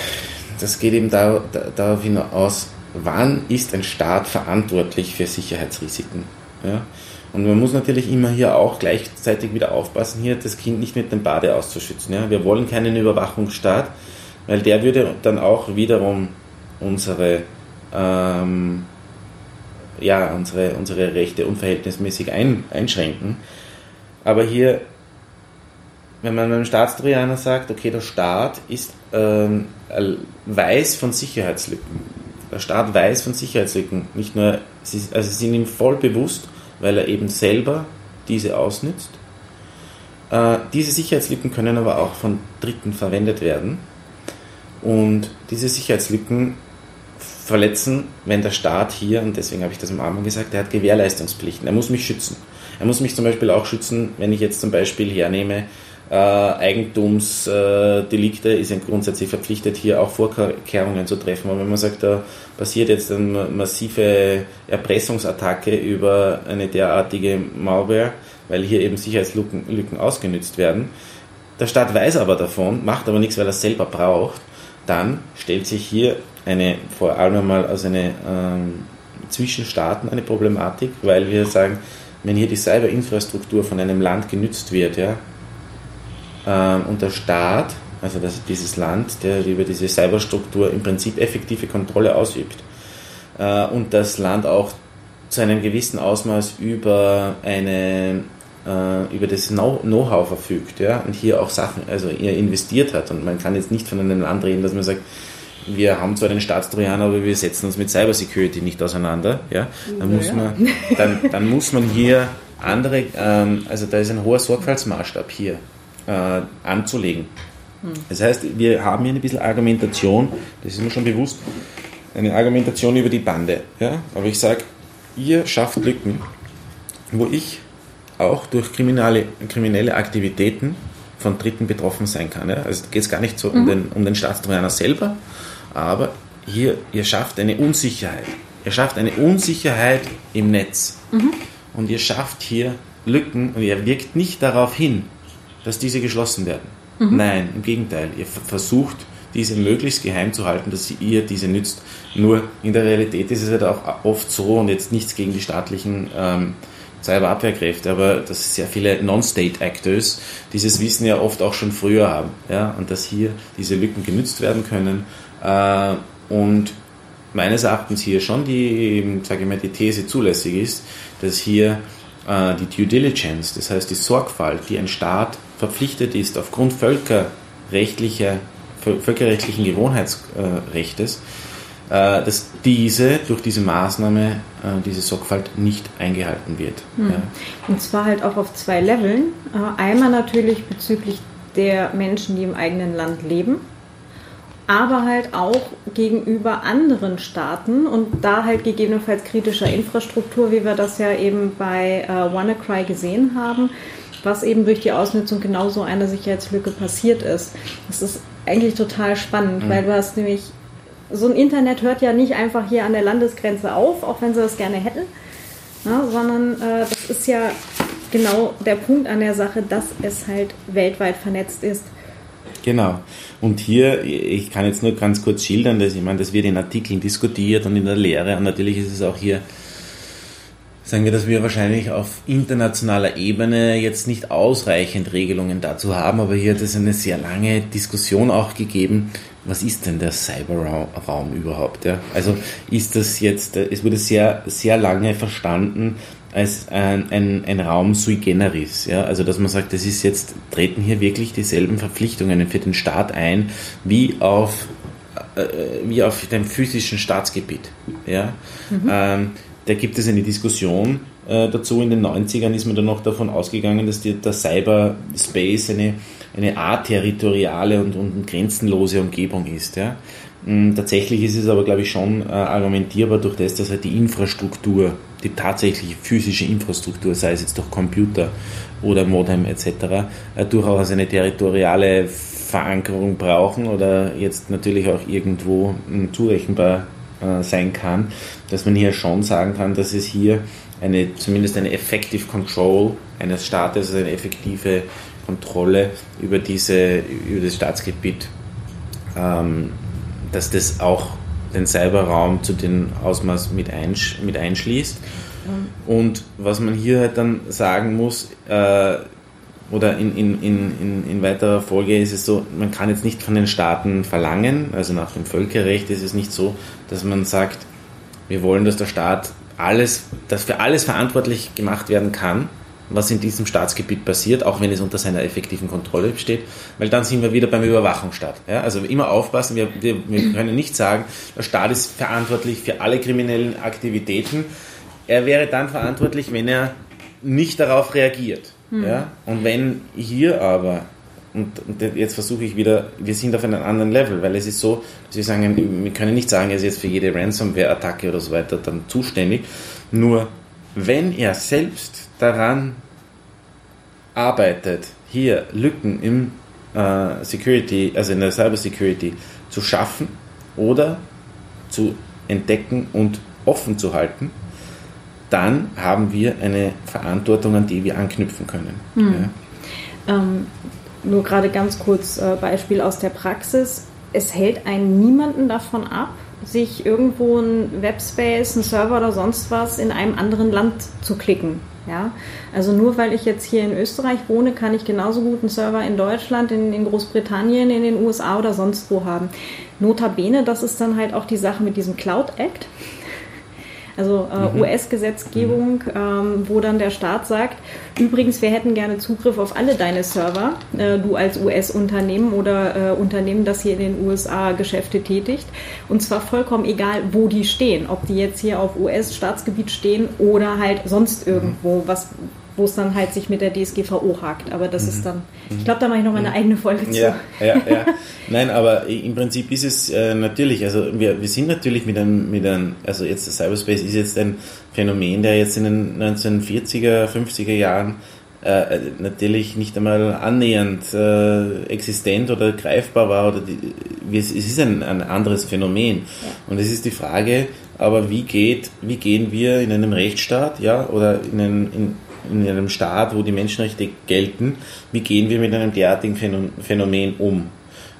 Das geht eben da, da, darauf hinaus, wann ist ein Staat verantwortlich für Sicherheitsrisiken? Ja? Und man muss natürlich immer hier auch gleichzeitig wieder aufpassen, hier das Kind nicht mit dem Bade auszuschützen. Ja? Wir wollen keinen Überwachungsstaat, weil der würde dann auch wiederum unsere, ähm, ja, unsere, unsere Rechte unverhältnismäßig ein, einschränken. Aber hier, wenn man einem Staatstrojaner sagt, okay, der Staat ist ähm, weiß von Sicherheitslücken. Der Staat weiß von Sicherheitslücken. Nicht nur, also sie sind ihm voll bewusst, weil er eben selber diese ausnützt. Äh, diese Sicherheitslücken können aber auch von Dritten verwendet werden. Und diese Sicherheitslücken verletzen, wenn der Staat hier, und deswegen habe ich das am Anfang gesagt, er hat Gewährleistungspflichten. Er muss mich schützen. Er muss mich zum Beispiel auch schützen, wenn ich jetzt zum Beispiel hernehme, äh, Eigentumsdelikte ist ein grundsätzlich verpflichtet, hier auch Vorkehrungen zu treffen. Aber wenn man sagt, da passiert jetzt eine massive Erpressungsattacke über eine derartige Malware, weil hier eben Sicherheitslücken Lücken ausgenützt werden, der Staat weiß aber davon, macht aber nichts, weil er es selber braucht, dann stellt sich hier eine, vor allem einmal als eine ähm, zwischen eine Problematik, weil wir sagen, wenn hier die Cyberinfrastruktur von einem Land genützt wird, ja, ähm, und der Staat, also das, dieses Land, der über diese Cyberstruktur im Prinzip effektive Kontrolle ausübt äh, und das Land auch zu einem gewissen Ausmaß über eine äh, über das Know-how verfügt, ja, und hier auch Sachen, also er investiert hat. Und man kann jetzt nicht von einem Land reden, dass man sagt, wir haben zwar den Staatstrojaner, aber wir setzen uns mit Cybersecurity nicht auseinander, ja, dann, muss, man, dann, dann muss man hier andere, ähm, also da ist ein hoher Sorgfaltsmaßstab hier äh, anzulegen. Hm. Das heißt, wir haben hier ein bisschen Argumentation, das ist mir schon bewusst, eine Argumentation über die Bande. Ja? Aber ich sage, ihr schafft Lücken, wo ich auch durch kriminelle, kriminelle Aktivitäten von Dritten betroffen sein kann. Ja? Also geht es gar nicht so mhm. um den, um den Staatstrojaner selber, aber hier, ihr schafft eine Unsicherheit. Ihr schafft eine Unsicherheit im Netz. Mhm. Und ihr schafft hier Lücken und ihr wirkt nicht darauf hin, dass diese geschlossen werden. Mhm. Nein, im Gegenteil. Ihr versucht, diese möglichst geheim zu halten, dass ihr diese nützt. Nur in der Realität ist es halt auch oft so und jetzt nichts gegen die staatlichen ähm, Cyberabwehrkräfte, aber dass sehr viele Non-State Actors dieses Wissen ja oft auch schon früher haben. Ja? Und dass hier diese Lücken genützt werden können. Äh, und meines Erachtens hier schon die, sage ich mal, die These zulässig ist, dass hier äh, die Due Diligence, das heißt die Sorgfalt, die ein Staat verpflichtet ist aufgrund völkerrechtlicher, völkerrechtlichen Gewohnheitsrechtes, äh, dass diese durch diese Maßnahme, diese Sorgfalt nicht eingehalten wird. Hm. Ja. Und zwar halt auch auf zwei Leveln. Einmal natürlich bezüglich der Menschen, die im eigenen Land leben aber halt auch gegenüber anderen Staaten und da halt gegebenenfalls kritischer Infrastruktur, wie wir das ja eben bei äh, WannaCry gesehen haben, was eben durch die Ausnutzung genauso einer Sicherheitslücke passiert ist. Das ist eigentlich total spannend, mhm. weil du hast nämlich so ein Internet hört ja nicht einfach hier an der Landesgrenze auf, auch wenn sie das gerne hätten, na, sondern äh, das ist ja genau der Punkt an der Sache, dass es halt weltweit vernetzt ist. Genau. Und hier, ich kann jetzt nur ganz kurz schildern, dass ich meine, das wird in Artikeln diskutiert und in der Lehre und natürlich ist es auch hier, sagen wir, dass wir wahrscheinlich auf internationaler Ebene jetzt nicht ausreichend Regelungen dazu haben, aber hier hat es eine sehr lange Diskussion auch gegeben, was ist denn der Cyberraum überhaupt? Ja? Also ist das jetzt, es wurde sehr, sehr lange verstanden, als ein, ein, ein Raum sui generis. Ja? Also dass man sagt, das ist jetzt, treten hier wirklich dieselben Verpflichtungen für den Staat ein, wie auf, äh, wie auf dem physischen Staatsgebiet. Ja? Mhm. Ähm, da gibt es eine Diskussion äh, dazu. In den 90ern ist man dann noch davon ausgegangen, dass die, der Cyberspace eine, eine aterritoriale und, und grenzenlose Umgebung ist. Ja? Mm, tatsächlich ist es aber, glaube ich, schon äh, argumentierbar durch das, dass halt die Infrastruktur, die tatsächliche physische Infrastruktur, sei es jetzt durch Computer oder Modem etc., äh, durchaus eine territoriale Verankerung brauchen oder jetzt natürlich auch irgendwo mm, zurechenbar äh, sein kann, dass man hier schon sagen kann, dass es hier eine, zumindest eine Effective Control eines Staates, also eine effektive Kontrolle über, diese, über das Staatsgebiet ähm, dass das auch den Cyberraum zu den Ausmaß mit, einsch mit einschließt. Mhm. Und was man hier halt dann sagen muss, äh, oder in, in, in, in weiterer Folge ist es so, man kann jetzt nicht von den Staaten verlangen, also nach dem Völkerrecht ist es nicht so, dass man sagt, wir wollen, dass der Staat alles, dass für alles verantwortlich gemacht werden kann, was in diesem Staatsgebiet passiert, auch wenn es unter seiner effektiven Kontrolle steht, weil dann sind wir wieder beim Überwachungsstaat. Ja? Also immer aufpassen, wir, wir, wir können nicht sagen, der Staat ist verantwortlich für alle kriminellen Aktivitäten. Er wäre dann verantwortlich, wenn er nicht darauf reagiert. Hm. Ja? Und wenn hier aber, und, und jetzt versuche ich wieder, wir sind auf einem anderen Level, weil es ist so, dass wir sagen, wir können nicht sagen, er ist jetzt für jede Ransomware-Attacke oder so weiter dann zuständig, nur wenn er selbst daran arbeitet, hier Lücken im äh, Security, also in der Cyber Security zu schaffen oder zu entdecken und offen zu halten, dann haben wir eine Verantwortung, an die wir anknüpfen können. Hm. Ja. Ähm, nur gerade ganz kurz äh, Beispiel aus der Praxis. Es hält einen niemanden davon ab, sich irgendwo ein Webspace, ein Server oder sonst was in einem anderen Land zu klicken. Ja? Also nur weil ich jetzt hier in Österreich wohne, kann ich genauso gut einen Server in Deutschland, in, in Großbritannien, in den USA oder sonst wo haben. Notabene, das ist dann halt auch die Sache mit diesem Cloud Act also äh, mhm. US-Gesetzgebung, ähm, wo dann der Staat sagt, übrigens, wir hätten gerne Zugriff auf alle deine Server, äh, du als US-Unternehmen oder äh, Unternehmen, das hier in den USA Geschäfte tätigt. Und zwar vollkommen egal, wo die stehen, ob die jetzt hier auf US-Staatsgebiet stehen oder halt sonst irgendwo, was wo es dann halt sich mit der DSGVO hakt. Aber das mhm. ist dann, ich glaube, da mache ich noch mal eine mhm. eigene Folge zu. Ja, ja, ja. Nein, aber im Prinzip ist es äh, natürlich, also wir, wir sind natürlich mit einem, mit einem, also jetzt Cyberspace ist jetzt ein Phänomen, der jetzt in den 1940er, 50er Jahren äh, natürlich nicht einmal annähernd äh, existent oder greifbar war. Oder die, es ist ein, ein anderes Phänomen. Ja. Und es ist die Frage, aber wie geht, wie gehen wir in einem Rechtsstaat, ja, oder in einem, in, in einem Staat, wo die Menschenrechte gelten, wie gehen wir mit einem derartigen Phänomen um?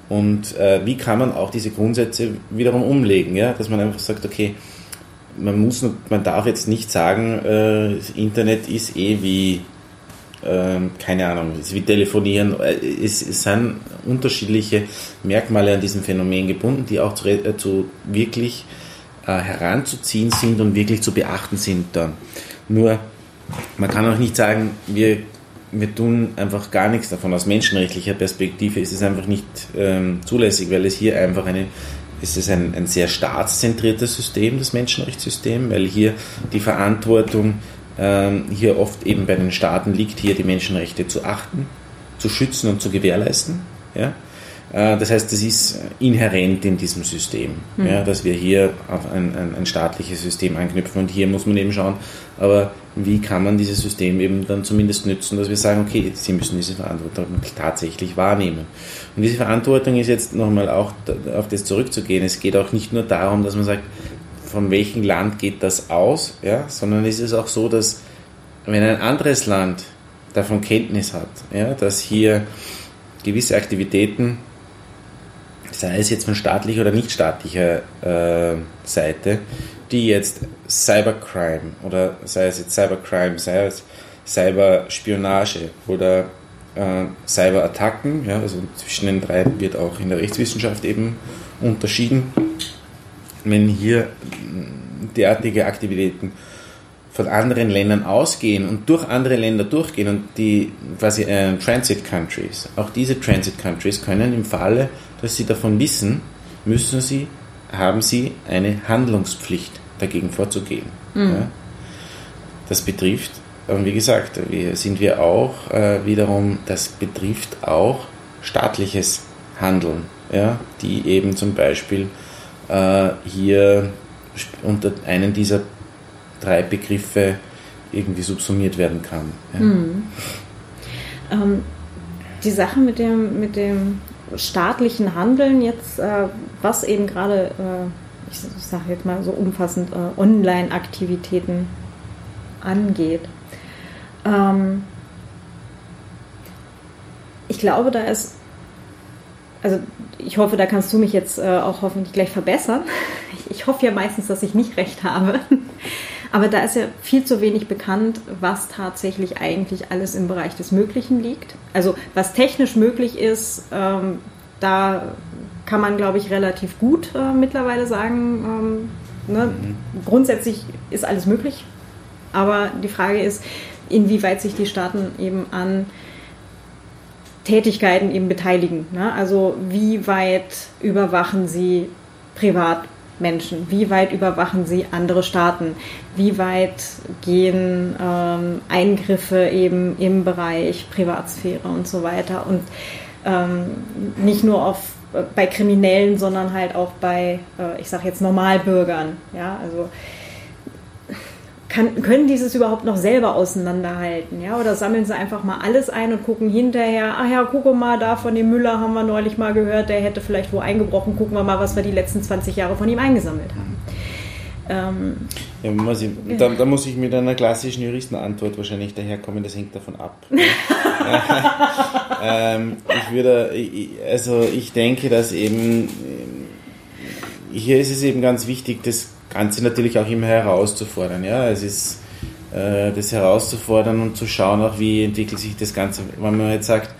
Und äh, wie kann man auch diese Grundsätze wiederum umlegen, ja, dass man einfach sagt, okay, man muss, man darf jetzt nicht sagen, äh, Internet ist eh wie ähm, keine Ahnung, wie telefonieren. Äh, es, es, sind unterschiedliche Merkmale an diesem Phänomen gebunden, die auch zu, äh, zu wirklich äh, heranzuziehen sind und wirklich zu beachten sind dann. Nur, man kann auch nicht sagen, wir, wir tun einfach gar nichts davon. Aus menschenrechtlicher Perspektive ist es einfach nicht ähm, zulässig, weil es hier einfach eine ist ein, ein sehr staatszentriertes System, das Menschenrechtssystem, weil hier die Verantwortung ähm, hier oft eben bei den Staaten liegt, hier die Menschenrechte zu achten, zu schützen und zu gewährleisten. Ja? Äh, das heißt, das ist inhärent in diesem System, mhm. ja, dass wir hier auf ein, ein, ein, staatliches System anknüpfen. Und hier muss man eben schauen, aber wie kann man dieses System eben dann zumindest nützen, dass wir sagen, okay, Sie müssen diese Verantwortung tatsächlich wahrnehmen. Und diese Verantwortung ist jetzt nochmal auch auf das zurückzugehen. Es geht auch nicht nur darum, dass man sagt, von welchem Land geht das aus, ja, sondern es ist auch so, dass wenn ein anderes Land davon Kenntnis hat, ja, dass hier gewisse Aktivitäten, sei es jetzt von staatlicher oder nicht staatlicher äh, Seite, die jetzt Cybercrime oder sei es jetzt Cybercrime, sei es Cyberspionage oder äh, Cyberattacken, ja, also zwischen den drei wird auch in der Rechtswissenschaft eben unterschieden. Wenn hier derartige Aktivitäten von anderen Ländern ausgehen und durch andere Länder durchgehen und die quasi äh, Transit Countries, auch diese Transit Countries können im Falle, dass sie davon wissen, müssen sie, haben sie eine Handlungspflicht dagegen vorzugehen. Mhm. Ja? Das betrifft, und wie gesagt, wir, sind wir auch äh, wiederum, das betrifft auch staatliches Handeln, ja? die eben zum Beispiel äh, hier unter einen dieser drei Begriffe irgendwie subsumiert werden kann. Ja. Mhm. Ähm, die Sache mit dem, mit dem staatlichen Handeln jetzt, äh, was eben gerade, äh, ich, sage jetzt mal so umfassend, äh, Online-Aktivitäten angeht. Ähm, ich glaube, da ist also ich hoffe, da kannst du mich jetzt äh, auch hoffentlich gleich verbessern. Ich, ich hoffe ja meistens, dass ich nicht recht habe. Aber da ist ja viel zu wenig bekannt, was tatsächlich eigentlich alles im Bereich des Möglichen liegt. Also was technisch möglich ist, ähm, da kann man, glaube ich, relativ gut äh, mittlerweile sagen, ähm, ne? mhm. grundsätzlich ist alles möglich. Aber die Frage ist, inwieweit sich die Staaten eben an Tätigkeiten eben beteiligen. Ne? Also wie weit überwachen sie Privatmenschen? Wie weit überwachen sie andere Staaten? Wie weit gehen ähm, Eingriffe eben im Bereich Privatsphäre und so weiter? Und ähm, nicht nur auf bei Kriminellen, sondern halt auch bei, äh, ich sage jetzt Normalbürgern. Ja, also kann, können dieses überhaupt noch selber auseinanderhalten? Ja? Oder sammeln sie einfach mal alles ein und gucken hinterher, ach ja, guck mal, da von dem Müller haben wir neulich mal gehört, der hätte vielleicht wo eingebrochen, gucken wir mal, was wir die letzten 20 Jahre von ihm eingesammelt haben. Ähm, ja, muss ich, da, da, muss ich mit einer klassischen Juristenantwort wahrscheinlich daherkommen, das hängt davon ab. ähm, ich würde, also ich denke, dass eben, hier ist es eben ganz wichtig, das Ganze natürlich auch immer herauszufordern. Ja, es ist äh, das herauszufordern und zu schauen, auch wie entwickelt sich das Ganze. Wenn man jetzt sagt,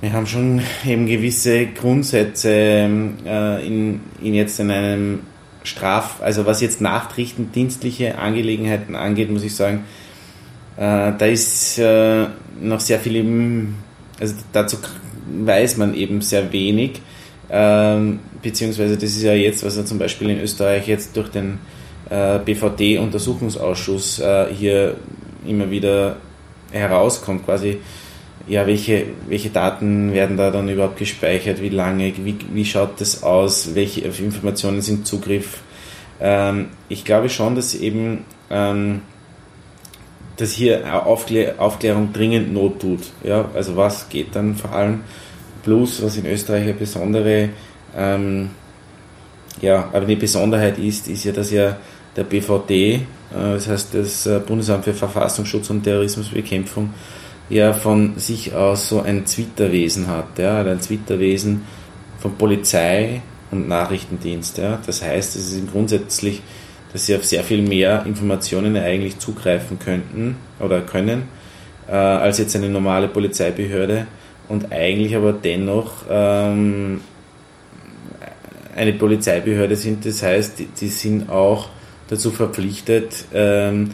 wir haben schon eben gewisse Grundsätze äh, in, in jetzt in einem Straf, also was jetzt nachrichtendienstliche Angelegenheiten angeht, muss ich sagen, äh, da ist äh, noch sehr viel im, also dazu weiß man eben sehr wenig. Ähm, beziehungsweise das ist ja jetzt, was er zum Beispiel in Österreich jetzt durch den äh, BVD-Untersuchungsausschuss äh, hier immer wieder herauskommt, quasi, ja, welche, welche Daten werden da dann überhaupt gespeichert, wie lange, wie, wie schaut das aus, welche Informationen sind Zugriff. Ähm, ich glaube schon, dass eben ähm, dass hier Aufklär Aufklärung dringend Not tut. Ja, also was geht dann vor allem? Plus, was in Österreich eine besondere, ähm, ja, aber eine Besonderheit ist, ist ja, dass ja der BVD, äh, das heißt das äh, Bundesamt für Verfassungsschutz und Terrorismusbekämpfung, ja von sich aus so ein Twitterwesen hat, ja, ein Twitterwesen von Polizei und Nachrichtendienst. Ja. Das heißt, es ist grundsätzlich dass sie auf sehr viel mehr Informationen eigentlich zugreifen könnten oder können, äh, als jetzt eine normale Polizeibehörde und eigentlich aber dennoch ähm, eine Polizeibehörde sind. Das heißt, die, die sind auch dazu verpflichtet, ähm,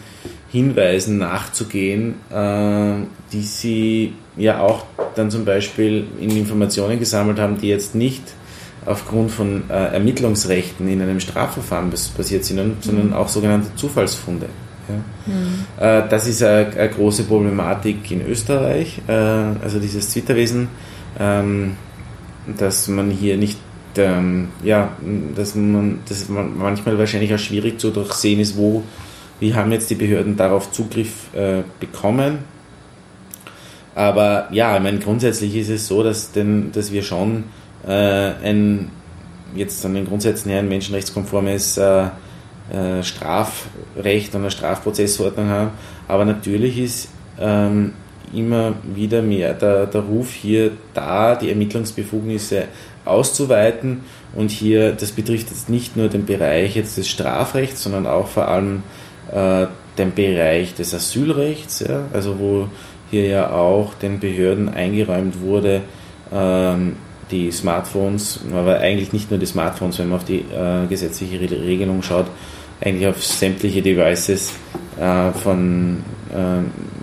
Hinweisen nachzugehen, äh, die sie ja auch dann zum Beispiel in Informationen gesammelt haben, die jetzt nicht aufgrund von äh, Ermittlungsrechten in einem Strafverfahren passiert sind, sondern mhm. auch sogenannte Zufallsfunde. Ja. Mhm. Das ist eine, große Problematik in Österreich, äh, also dieses Twitterwesen, ähm, dass man hier nicht, ähm, ja, dass man, dass man manchmal wahrscheinlich auch schwierig zu durchsehen ist, wo, wie haben jetzt die Behörden darauf Zugriff äh, bekommen. Aber ja, ich meine, grundsätzlich ist es so, dass, denn, dass wir schon ein jetzt an den Grundsätzen her ein menschenrechtskonformes äh, Strafrecht und eine Strafprozessordnung haben. Aber natürlich ist ähm, immer wieder mehr der, der Ruf hier da, die Ermittlungsbefugnisse auszuweiten. Und hier, das betrifft jetzt nicht nur den Bereich jetzt des Strafrechts, sondern auch vor allem äh, den Bereich des Asylrechts, ja, also wo hier ja auch den Behörden eingeräumt wurde, ähm, die Smartphones, aber eigentlich nicht nur die Smartphones, wenn man auf die äh, gesetzliche Regelung schaut, eigentlich auf sämtliche Devices äh, von äh,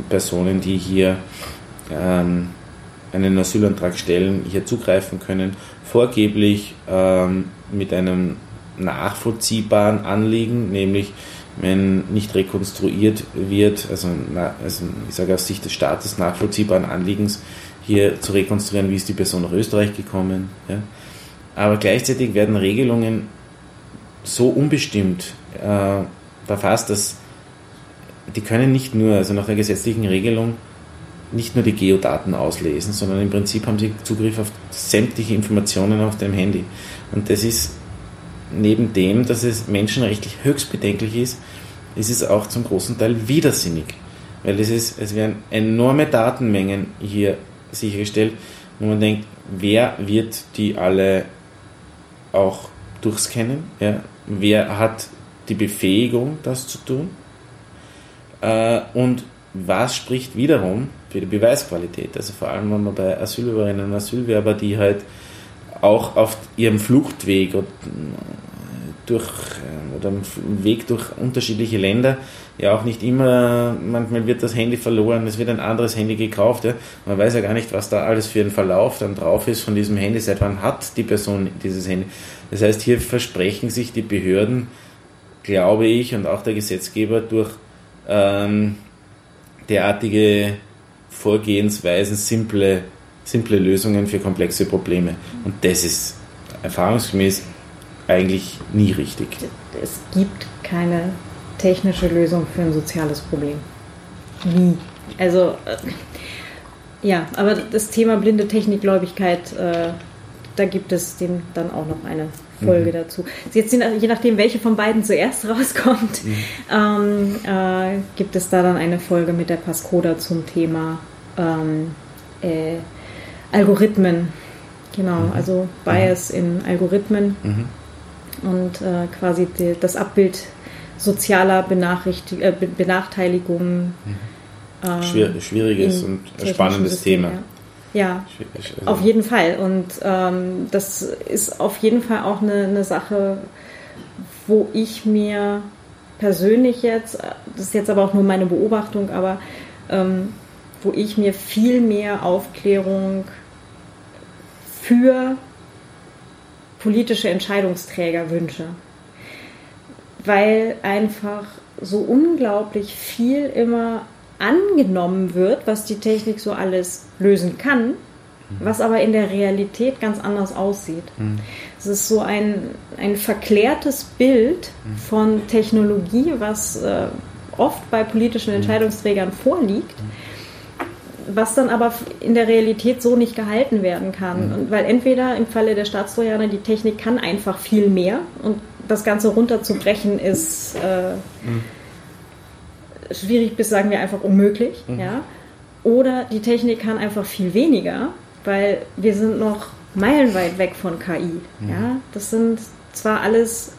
Personen, die hier ähm, einen Asylantrag stellen, hier zugreifen können, vorgeblich ähm, mit einem nachvollziehbaren Anliegen, nämlich wenn nicht rekonstruiert wird, also, also ich sage aus Sicht des Staates nachvollziehbaren Anliegens, hier zu rekonstruieren, wie ist die Person nach Österreich gekommen. Ja. Aber gleichzeitig werden Regelungen so unbestimmt äh, verfasst, dass die können nicht nur, also nach der gesetzlichen Regelung, nicht nur die Geodaten auslesen, sondern im Prinzip haben sie Zugriff auf sämtliche Informationen auf dem Handy. Und das ist neben dem, dass es menschenrechtlich höchst bedenklich ist, ist es auch zum großen Teil widersinnig. Weil es, ist, es werden enorme Datenmengen hier sichergestellt, wo man denkt, wer wird die alle auch durchscannen? Ja? Wer hat die Befähigung, das zu tun? Äh, und was spricht wiederum für die Beweisqualität? Also vor allem, wenn man bei Asylbewerberinnen und Asylwerber, die halt auch auf ihrem Fluchtweg durch äh, oder einen Weg durch unterschiedliche Länder ja auch nicht immer, manchmal wird das Handy verloren, es wird ein anderes Handy gekauft. Ja. Man weiß ja gar nicht, was da alles für ein Verlauf dann drauf ist von diesem Handy, seit wann hat die Person dieses Handy. Das heißt, hier versprechen sich die Behörden, glaube ich, und auch der Gesetzgeber durch ähm, derartige Vorgehensweisen, simple, simple Lösungen für komplexe Probleme. Und das ist erfahrungsgemäß eigentlich nie richtig. Es gibt keine technische Lösung für ein soziales Problem. Nie. Also, äh, ja, aber das Thema blinde Technikgläubigkeit, äh, da gibt es dem dann auch noch eine Folge mhm. dazu. Jetzt je nachdem, welche von beiden zuerst rauskommt, mhm. ähm, äh, gibt es da dann eine Folge mit der Pascoda zum Thema ähm, äh, Algorithmen. Genau, mhm. also Bias mhm. in Algorithmen mhm. und äh, quasi die, das Abbild sozialer Benachrichtig äh, Benachteiligung. Mhm. Ähm, Schwier schwieriges und spannendes System, Thema. Ja, ja also auf jeden Fall. Und ähm, das ist auf jeden Fall auch eine, eine Sache, wo ich mir persönlich jetzt, das ist jetzt aber auch nur meine Beobachtung, aber ähm, wo ich mir viel mehr Aufklärung für politische Entscheidungsträger wünsche weil einfach so unglaublich viel immer angenommen wird, was die Technik so alles lösen kann, was aber in der Realität ganz anders aussieht. Mhm. Es ist so ein, ein verklärtes Bild mhm. von Technologie, was äh, oft bei politischen mhm. Entscheidungsträgern vorliegt, was dann aber in der Realität so nicht gehalten werden kann. Und weil entweder im Falle der Staatstrojaner die Technik kann einfach viel mehr und das Ganze runterzubrechen ist äh, schwierig bis sagen wir einfach unmöglich. Ja? Oder die Technik kann einfach viel weniger weil wir sind noch meilenweit weg von KI. Mhm. Ja, das sind zwar alles,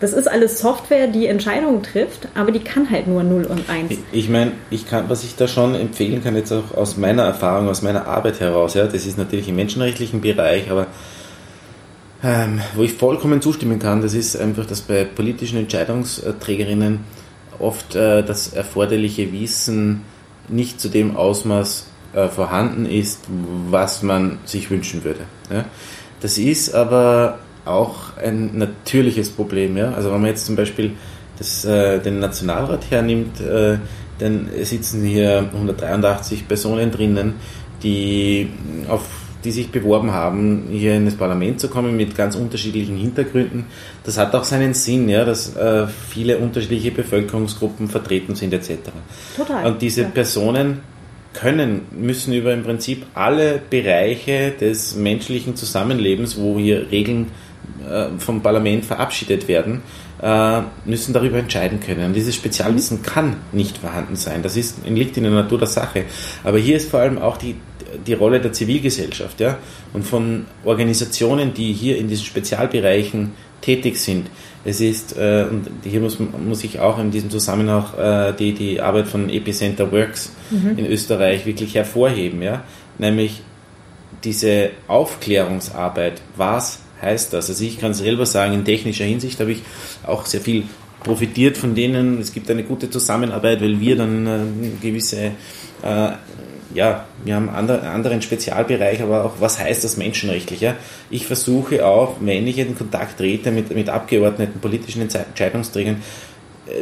das ist alles Software, die Entscheidungen trifft, aber die kann halt nur 0 und 1. Ich, ich meine, ich kann, was ich da schon empfehlen kann, jetzt auch aus meiner Erfahrung, aus meiner Arbeit heraus, ja, das ist natürlich im menschenrechtlichen Bereich, aber ähm, wo ich vollkommen zustimmen kann, das ist einfach, dass bei politischen Entscheidungsträgerinnen oft äh, das erforderliche Wissen nicht zu dem Ausmaß äh, vorhanden ist, was man sich wünschen würde. Ja? Das ist aber auch ein natürliches Problem. Ja? Also wenn man jetzt zum Beispiel das, äh, den Nationalrat hernimmt, äh, dann sitzen hier 183 Personen drinnen, die auf die sich beworben haben, hier in das Parlament zu kommen mit ganz unterschiedlichen Hintergründen. Das hat auch seinen Sinn, ja, dass äh, viele unterschiedliche Bevölkerungsgruppen vertreten sind etc. Total. Und diese ja. Personen können, müssen über im Prinzip alle Bereiche des menschlichen Zusammenlebens, wo hier Regeln äh, vom Parlament verabschiedet werden, müssen darüber entscheiden können. Und dieses Spezialwissen kann nicht vorhanden sein. Das ist, liegt in der Natur der Sache. Aber hier ist vor allem auch die, die Rolle der Zivilgesellschaft ja? und von Organisationen, die hier in diesen Spezialbereichen tätig sind. Es ist, äh, und hier muss, muss ich auch in diesem Zusammenhang äh, die, die Arbeit von Epicenter Works mhm. in Österreich wirklich hervorheben, ja? nämlich diese Aufklärungsarbeit, was heißt das? Also ich kann selber sagen, in technischer Hinsicht habe ich auch sehr viel profitiert von denen. Es gibt eine gute Zusammenarbeit, weil wir dann äh, gewisse äh, ja, wir haben einen anderen Spezialbereich, aber auch, was heißt das menschenrechtlich? Ja? Ich versuche auch, wenn ich in Kontakt trete mit, mit Abgeordneten, politischen Entscheidungsträgern,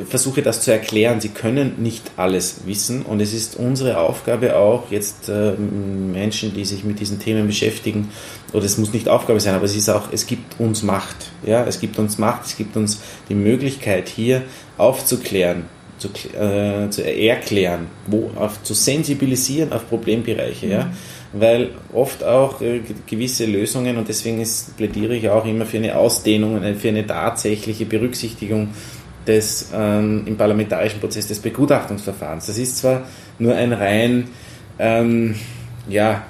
versuche das zu erklären. Sie können nicht alles wissen und es ist unsere Aufgabe auch, jetzt äh, Menschen, die sich mit diesen Themen beschäftigen, oder es muss nicht Aufgabe sein, aber es ist auch, es gibt uns Macht. Ja? Es gibt uns Macht, es gibt uns die Möglichkeit, hier aufzuklären, zu, äh, zu erklären, wo, auf, zu sensibilisieren auf Problembereiche. Mhm. Ja? Weil oft auch äh, gewisse Lösungen, und deswegen ist, plädiere ich auch immer für eine Ausdehnung, für eine tatsächliche Berücksichtigung des ähm, im parlamentarischen Prozess des Begutachtungsverfahrens. Das ist zwar nur ein rein ähm, ja,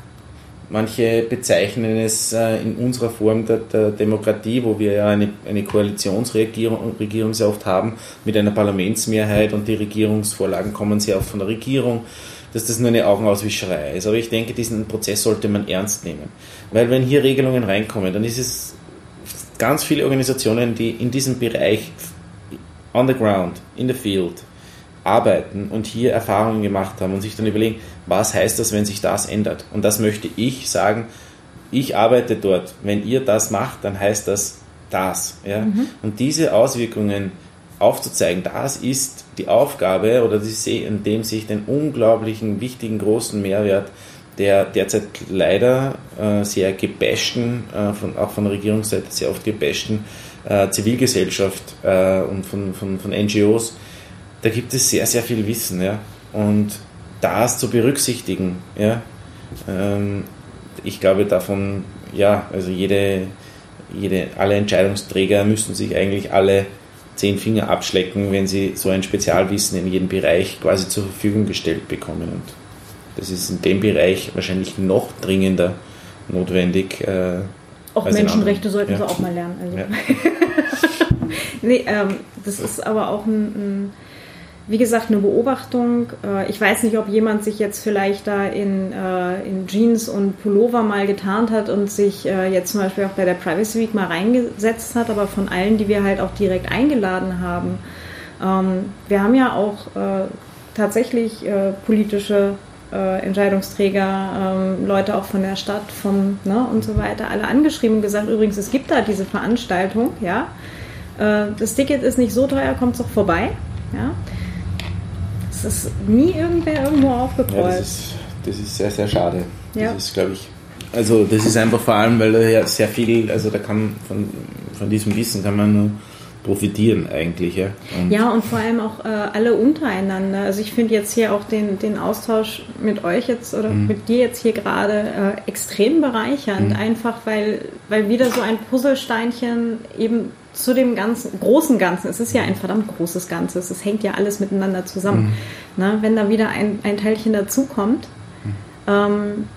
Manche bezeichnen es äh, in unserer Form der, der, Demokratie, wo wir ja eine, eine Koalitionsregierung Regierung sehr oft haben, mit einer Parlamentsmehrheit und die Regierungsvorlagen kommen sehr oft von der Regierung, dass das nur eine Augenauswischerei ist. Aber ich denke, diesen Prozess sollte man ernst nehmen. Weil wenn hier Regelungen reinkommen, dann ist es ganz viele Organisationen, die in diesem Bereich on the ground, in the field, arbeiten und hier Erfahrungen gemacht haben und sich dann überlegen, was heißt das, wenn sich das ändert? Und das möchte ich sagen, ich arbeite dort. Wenn ihr das macht, dann heißt das das. Ja? Mhm. Und diese Auswirkungen aufzuzeigen, das ist die Aufgabe oder sehe in dem sich den unglaublichen, wichtigen, großen Mehrwert der derzeit leider äh, sehr gebashten, äh, von, auch von der Regierungsseite sehr oft gebashten äh, Zivilgesellschaft äh, und von, von, von NGOs da gibt es sehr, sehr viel Wissen, ja. Und das zu berücksichtigen, ja. Ähm, ich glaube davon, ja, also jede, jede, alle Entscheidungsträger müssten sich eigentlich alle zehn Finger abschlecken, wenn sie so ein Spezialwissen in jedem Bereich quasi zur Verfügung gestellt bekommen. Und das ist in dem Bereich wahrscheinlich noch dringender notwendig. Äh, auch Menschenrechte sollten ja. sie auch mal lernen. Also. Ja. nee, ähm, das ist aber auch ein, ein wie gesagt, eine Beobachtung. Äh, ich weiß nicht, ob jemand sich jetzt vielleicht da in, äh, in Jeans und Pullover mal getarnt hat und sich äh, jetzt zum Beispiel auch bei der Privacy Week mal reingesetzt hat, aber von allen, die wir halt auch direkt eingeladen haben. Ähm, wir haben ja auch tatsächlich politische Entscheidungsträcher, ähm, Leute auch von der Stadt, vom ne, und so weiter, alle angeschrieben und gesagt, übrigens, es gibt da diese Veranstaltung, ja. das Ticket ist nicht so teuer, kommt doch vorbei. Ja es ist nie irgendwer irgendwo aufgekreuzt. Ja, das, ist, das ist sehr, sehr schade. Ja. Das ist, glaube ich, also das ist einfach vor allem, weil da ja sehr viel, also da kann von, von diesem Wissen kann man nur profitieren eigentlich. Ja, und, ja, und vor allem auch äh, alle untereinander. Also ich finde jetzt hier auch den, den Austausch mit euch jetzt oder mhm. mit dir jetzt hier gerade äh, extrem bereichernd, mhm. einfach weil, weil wieder so ein Puzzlesteinchen eben zu dem ganzen großen Ganzen, es ist ja ein verdammt großes Ganzes, es hängt ja alles miteinander zusammen. Mhm. Ne? Wenn da wieder ein, ein Teilchen dazukommt, mhm. ähm,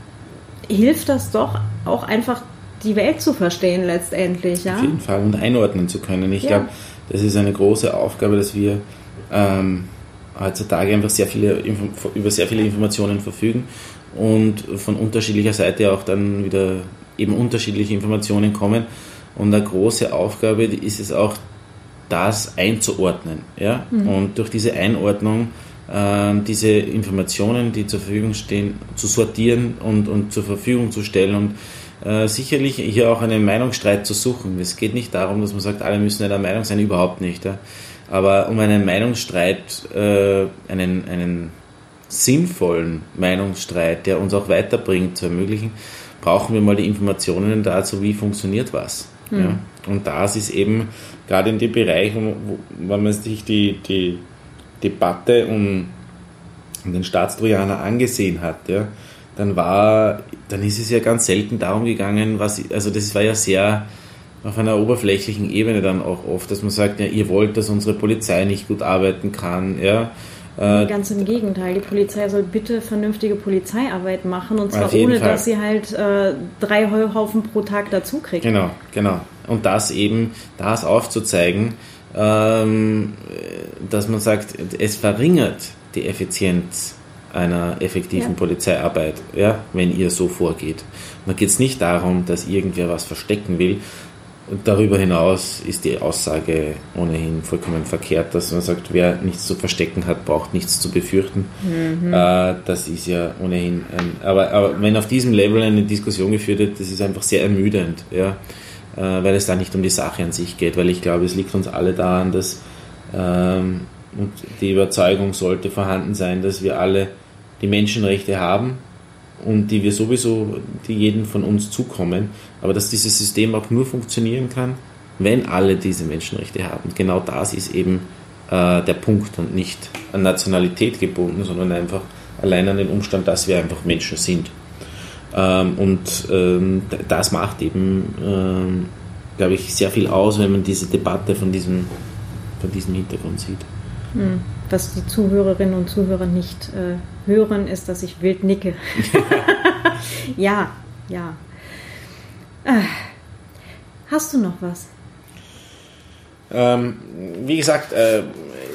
hilft das doch auch einfach die Welt zu verstehen letztendlich. Ja? Auf jeden Fall und einordnen zu können. Ich ja. glaube, das ist eine große Aufgabe, dass wir ähm, heutzutage einfach sehr viele, über sehr viele Informationen verfügen und von unterschiedlicher Seite auch dann wieder eben unterschiedliche Informationen kommen. Und eine große Aufgabe ist es auch, das einzuordnen. Ja? Mhm. Und durch diese Einordnung äh, diese Informationen, die zur Verfügung stehen, zu sortieren und, und zur Verfügung zu stellen und äh, sicherlich hier auch einen Meinungsstreit zu suchen. Es geht nicht darum, dass man sagt, alle müssen einer Meinung sein, überhaupt nicht. Ja. Aber um einen Meinungsstreit, äh, einen, einen sinnvollen Meinungsstreit, der uns auch weiterbringt, zu ermöglichen, brauchen wir mal die Informationen dazu, wie funktioniert was. Mhm. Ja. Und das ist eben gerade in dem Bereich, wo, wo, wenn man sich die, die Debatte um, den Staatstrojaner angesehen hat, ja, dann war, dann ist es ja ganz selten darum gegangen, was, also das war ja sehr auf einer oberflächlichen Ebene dann auch oft, dass man sagt, ja, ihr wollt, dass unsere Polizei nicht gut arbeiten kann, ja. Äh, Ganz im Gegenteil, die Polizei soll bitte vernünftige Polizeiarbeit machen und zwar ohne, Fall. dass sie halt äh, drei Heuhaufen pro Tag dazu kriegt. Genau, genau. Und das eben, das aufzuzeigen, ähm, dass man sagt, es verringert die Effizienz einer effektiven ja. Polizeiarbeit, ja, wenn ihr so vorgeht. Da geht es nicht darum, dass irgendwer was verstecken will. Und darüber hinaus ist die Aussage ohnehin vollkommen verkehrt, dass man sagt, wer nichts zu verstecken hat, braucht nichts zu befürchten. Mhm. Äh, das ist ja ohnehin ein, aber, aber wenn auf diesem Level eine Diskussion geführt wird, das ist einfach sehr ermüdend, ja, äh, weil es da nicht um die Sache an sich geht, weil ich glaube, es liegt uns alle daran, dass ähm, und die Überzeugung sollte vorhanden sein, dass wir alle die Menschenrechte haben und die wir sowieso, die jeden von uns zukommen, aber dass dieses System auch nur funktionieren kann, wenn alle diese Menschenrechte haben. Genau das ist eben äh, der Punkt und nicht an Nationalität gebunden, sondern einfach allein an den Umstand, dass wir einfach Menschen sind. Ähm, und ähm, das macht eben, ähm, glaube ich, sehr viel aus, wenn man diese Debatte von diesem, von diesem Hintergrund sieht. Hm. Was die Zuhörerinnen und Zuhörer nicht äh, hören, ist, dass ich wild nicke. ja, ja. Äh, hast du noch was? Ähm, wie gesagt, äh,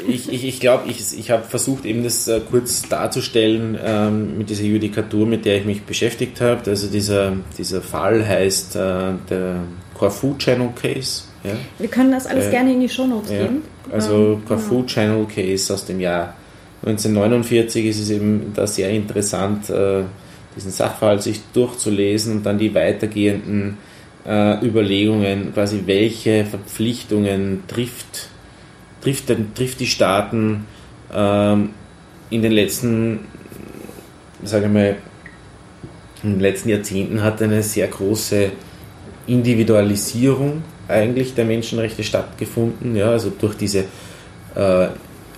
ich, ich, ich glaube, ich, ich habe versucht, eben das äh, kurz darzustellen ähm, mit dieser Judikatur, mit der ich mich beschäftigt habe. Also dieser, dieser Fall heißt äh, der Corfu Channel Case. Ja? Wir können das alles äh, gerne in die Shownotes ja. geben. Also ähm, Corfu ja. Channel Case aus dem Jahr 1949 ist es eben da sehr interessant, äh, diesen Sachverhalt sich durchzulesen und dann die weitergehenden äh, Überlegungen, quasi welche Verpflichtungen trifft, trifft, trifft die Staaten ähm, in den letzten, sage ich mal, in den letzten Jahrzehnten hat eine sehr große Individualisierung eigentlich der Menschenrechte stattgefunden, ja, also durch diese äh,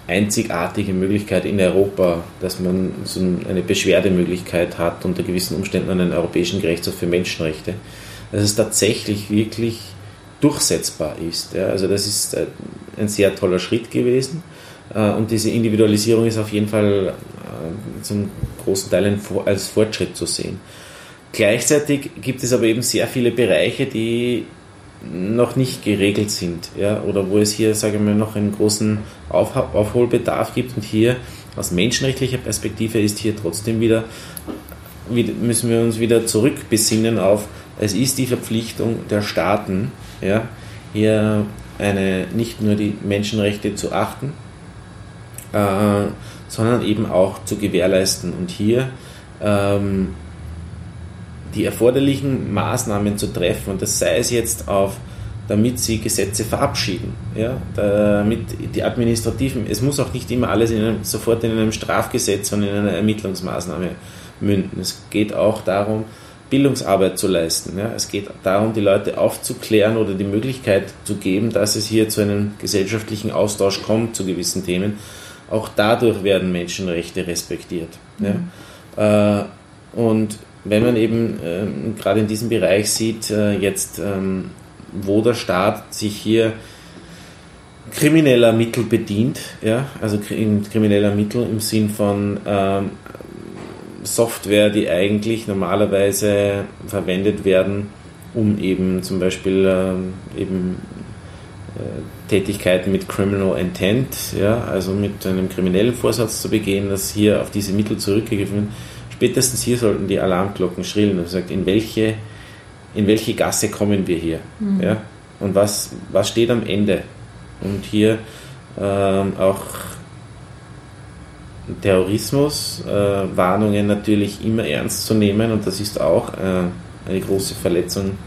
einzigartige Möglichkeit in Europa, dass man so eine Beschwerdemöglichkeit hat unter gewissen Umständen den Europäischen Gerichtshof für Menschenrechte, dass es tatsächlich wirklich durchsetzbar ist. Ja. Also das ist äh, ein sehr toller Schritt gewesen äh, und diese Individualisierung ist auf jeden Fall äh, zum großen Teil als Fortschritt zu sehen. Gleichzeitig gibt es aber eben sehr viele Bereiche, die noch nicht geregelt sind, ja, oder wo es hier, sage ich mal, noch einen großen Auf Aufholbedarf gibt. Und hier aus menschenrechtlicher Perspektive ist hier trotzdem wieder, müssen wir uns wieder zurückbesinnen auf, es ist die Verpflichtung der Staaten, ja, hier eine, nicht nur die Menschenrechte zu achten, äh, sondern eben auch zu gewährleisten. Und hier ähm, die erforderlichen Maßnahmen zu treffen, und das sei es jetzt auf damit sie Gesetze verabschieden. Ja? Damit die administrativen, es muss auch nicht immer alles in einem, sofort in einem Strafgesetz und in einer Ermittlungsmaßnahme münden. Es geht auch darum, Bildungsarbeit zu leisten. Ja? Es geht darum, die Leute aufzuklären oder die Möglichkeit zu geben, dass es hier zu einem gesellschaftlichen Austausch kommt zu gewissen Themen. Auch dadurch werden Menschenrechte respektiert. Mhm. Ja? Äh, und wenn man eben äh, gerade in diesem Bereich sieht, äh, jetzt ähm, wo der Staat sich hier krimineller Mittel bedient, ja, also krimineller Mittel im Sinn von ähm, Software, die eigentlich normalerweise verwendet werden, um eben zum Beispiel ähm, eben äh, Tätigkeiten mit Criminal Intent, ja, also mit einem kriminellen Vorsatz zu begehen, dass hier auf diese Mittel zurückgegriffen wird. Spätestens hier sollten die Alarmglocken schrillen und sagt, in welche in welche Gasse kommen wir hier? Mhm. Ja? Und was, was steht am Ende? Und hier ähm, auch Terrorismus, äh, Warnungen natürlich immer ernst zu nehmen und das ist auch äh, eine große Verletzung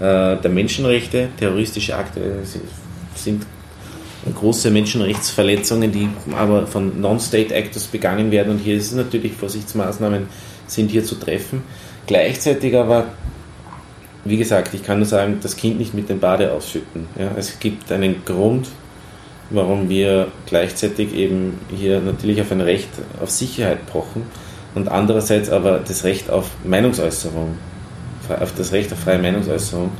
äh, der Menschenrechte. Terroristische Akte sind große Menschenrechtsverletzungen, die aber von Non-State Actors begangen werden und hier ist es natürlich, Vorsichtsmaßnahmen sind hier zu treffen. Gleichzeitig aber wie gesagt, ich kann nur sagen, das Kind nicht mit dem Bade ausschütten. Ja, es gibt einen Grund, warum wir gleichzeitig eben hier natürlich auf ein Recht auf Sicherheit pochen und andererseits aber das Recht auf Meinungsäußerung, auf das Recht auf freie Meinungsäußerung,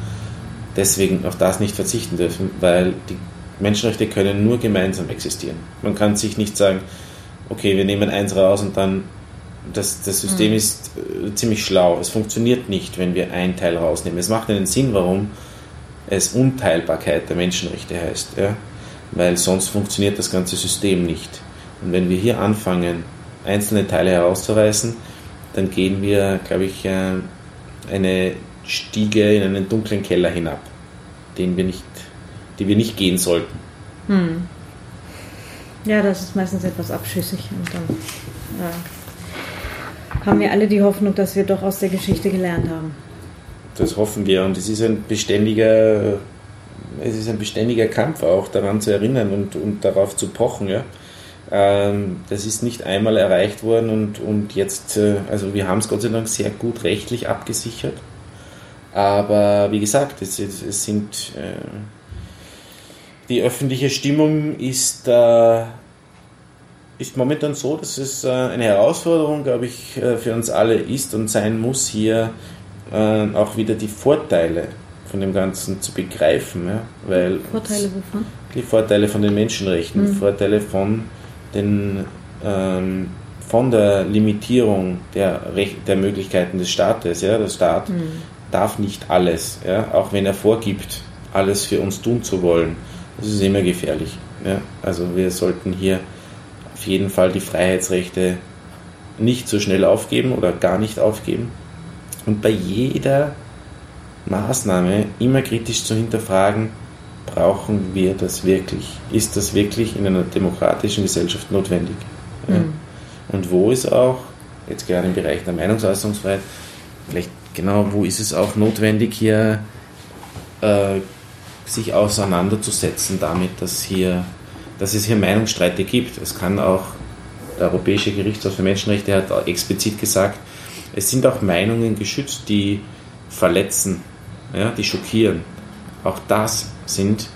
deswegen auf das nicht verzichten dürfen, weil die Menschenrechte können nur gemeinsam existieren. Man kann sich nicht sagen, okay, wir nehmen eins raus und dann das, das System mhm. ist äh, ziemlich schlau. Es funktioniert nicht, wenn wir ein Teil rausnehmen. Es macht einen Sinn, warum es Unteilbarkeit der Menschenrechte heißt. Ja? Weil sonst funktioniert das ganze System nicht. Und wenn wir hier anfangen, einzelne Teile herauszureißen, dann gehen wir, glaube ich, äh, eine Stiege in einen dunklen Keller hinab, den wir nicht, die wir nicht gehen sollten. Hm. Ja, das ist meistens etwas abschüssig und dann ja, haben wir alle die Hoffnung, dass wir doch aus der Geschichte gelernt haben. Das hoffen wir und es ist ein beständiger, es ist ein beständiger Kampf auch daran zu erinnern und, und darauf zu pochen. Ja. Ähm, das ist nicht einmal erreicht worden und, und jetzt, äh, also wir haben es Gott sei Dank sehr gut rechtlich abgesichert. Aber wie gesagt, es, es sind äh, die öffentliche Stimmung ist äh, ist momentan so, dass es äh, eine Herausforderung, glaube ich, äh, für uns alle ist und sein muss, hier äh, auch wieder die Vorteile von dem Ganzen zu begreifen. Ja? Weil Vorteile wovon? Die Vorteile von den Menschenrechten, mhm. Vorteile von, den, ähm, von der Limitierung der, Rech der Möglichkeiten des Staates. Ja? Der Staat mhm. darf nicht alles, ja? auch wenn er vorgibt, alles für uns tun zu wollen. Das ist immer gefährlich. Ja? Also wir sollten hier auf jeden Fall die Freiheitsrechte nicht so schnell aufgeben oder gar nicht aufgeben. Und bei jeder Maßnahme immer kritisch zu hinterfragen, brauchen wir das wirklich? Ist das wirklich in einer demokratischen Gesellschaft notwendig? Mhm. Ja. Und wo ist auch, jetzt gerade im Bereich der Meinungsäußerungsfreiheit, vielleicht genau, wo ist es auch notwendig, hier äh, sich auseinanderzusetzen damit, dass hier dass es hier Meinungsstreite gibt. Es kann auch, der Europäische Gerichtshof für Menschenrechte hat explizit gesagt, es sind auch Meinungen geschützt, die verletzen, ja, die schockieren. Auch das sind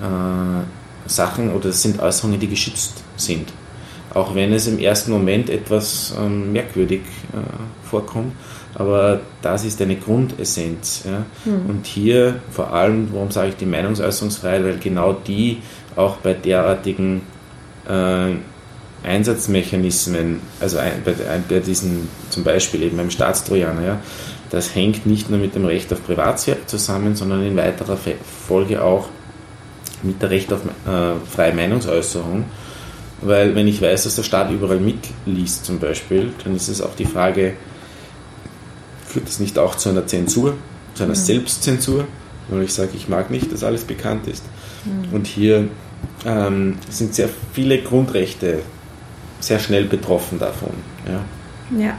äh, Sachen oder das sind Äußerungen, die geschützt sind. Auch wenn es im ersten Moment etwas ähm, merkwürdig äh, vorkommt, aber das ist eine Grundessenz. Ja. Mhm. Und hier vor allem, warum sage ich die Meinungsäußerungsfreiheit, weil genau die auch bei derartigen äh, Einsatzmechanismen, also ein, bei, bei, diesen zum Beispiel eben beim Staatstrojaner, ja, das hängt nicht nur mit dem Recht auf Privatsphäre zusammen, sondern in weiterer Folge auch mit der Recht auf äh, freie Meinungsäußerung. Weil wenn ich weiß, dass der Staat überall mitliest zum Beispiel, dann ist es auch die Frage, führt das nicht auch zu einer Zensur, zu einer. Selbstzensur, weil ich sage, ich mag nicht, dass alles bekannt ist. Und hier ähm, sind sehr viele Grundrechte sehr schnell betroffen davon. Ja. ja,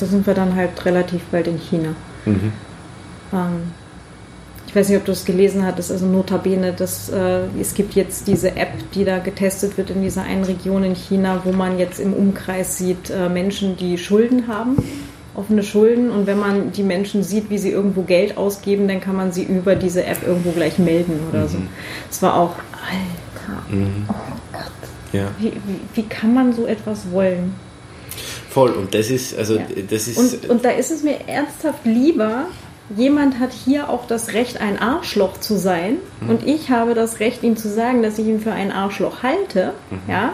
da sind wir dann halt relativ bald in China. Mhm. Ähm, ich weiß nicht, ob du es gelesen hattest, also notabene, dass äh, es gibt jetzt diese App, die da getestet wird in dieser einen Region in China, wo man jetzt im Umkreis sieht äh, Menschen, die Schulden haben, offene Schulden und wenn man die Menschen sieht, wie sie irgendwo Geld ausgeben, dann kann man sie über diese App irgendwo gleich melden oder mhm. so. Es war auch, Alter, mhm. oh Gott, ja. wie, wie, wie kann man so etwas wollen? Voll, und das ist, also ja. das ist. Und, und da ist es mir ernsthaft lieber, jemand hat hier auch das Recht, ein Arschloch zu sein. Mhm. Und ich habe das Recht, ihm zu sagen, dass ich ihn für ein Arschloch halte. Mhm. Ja.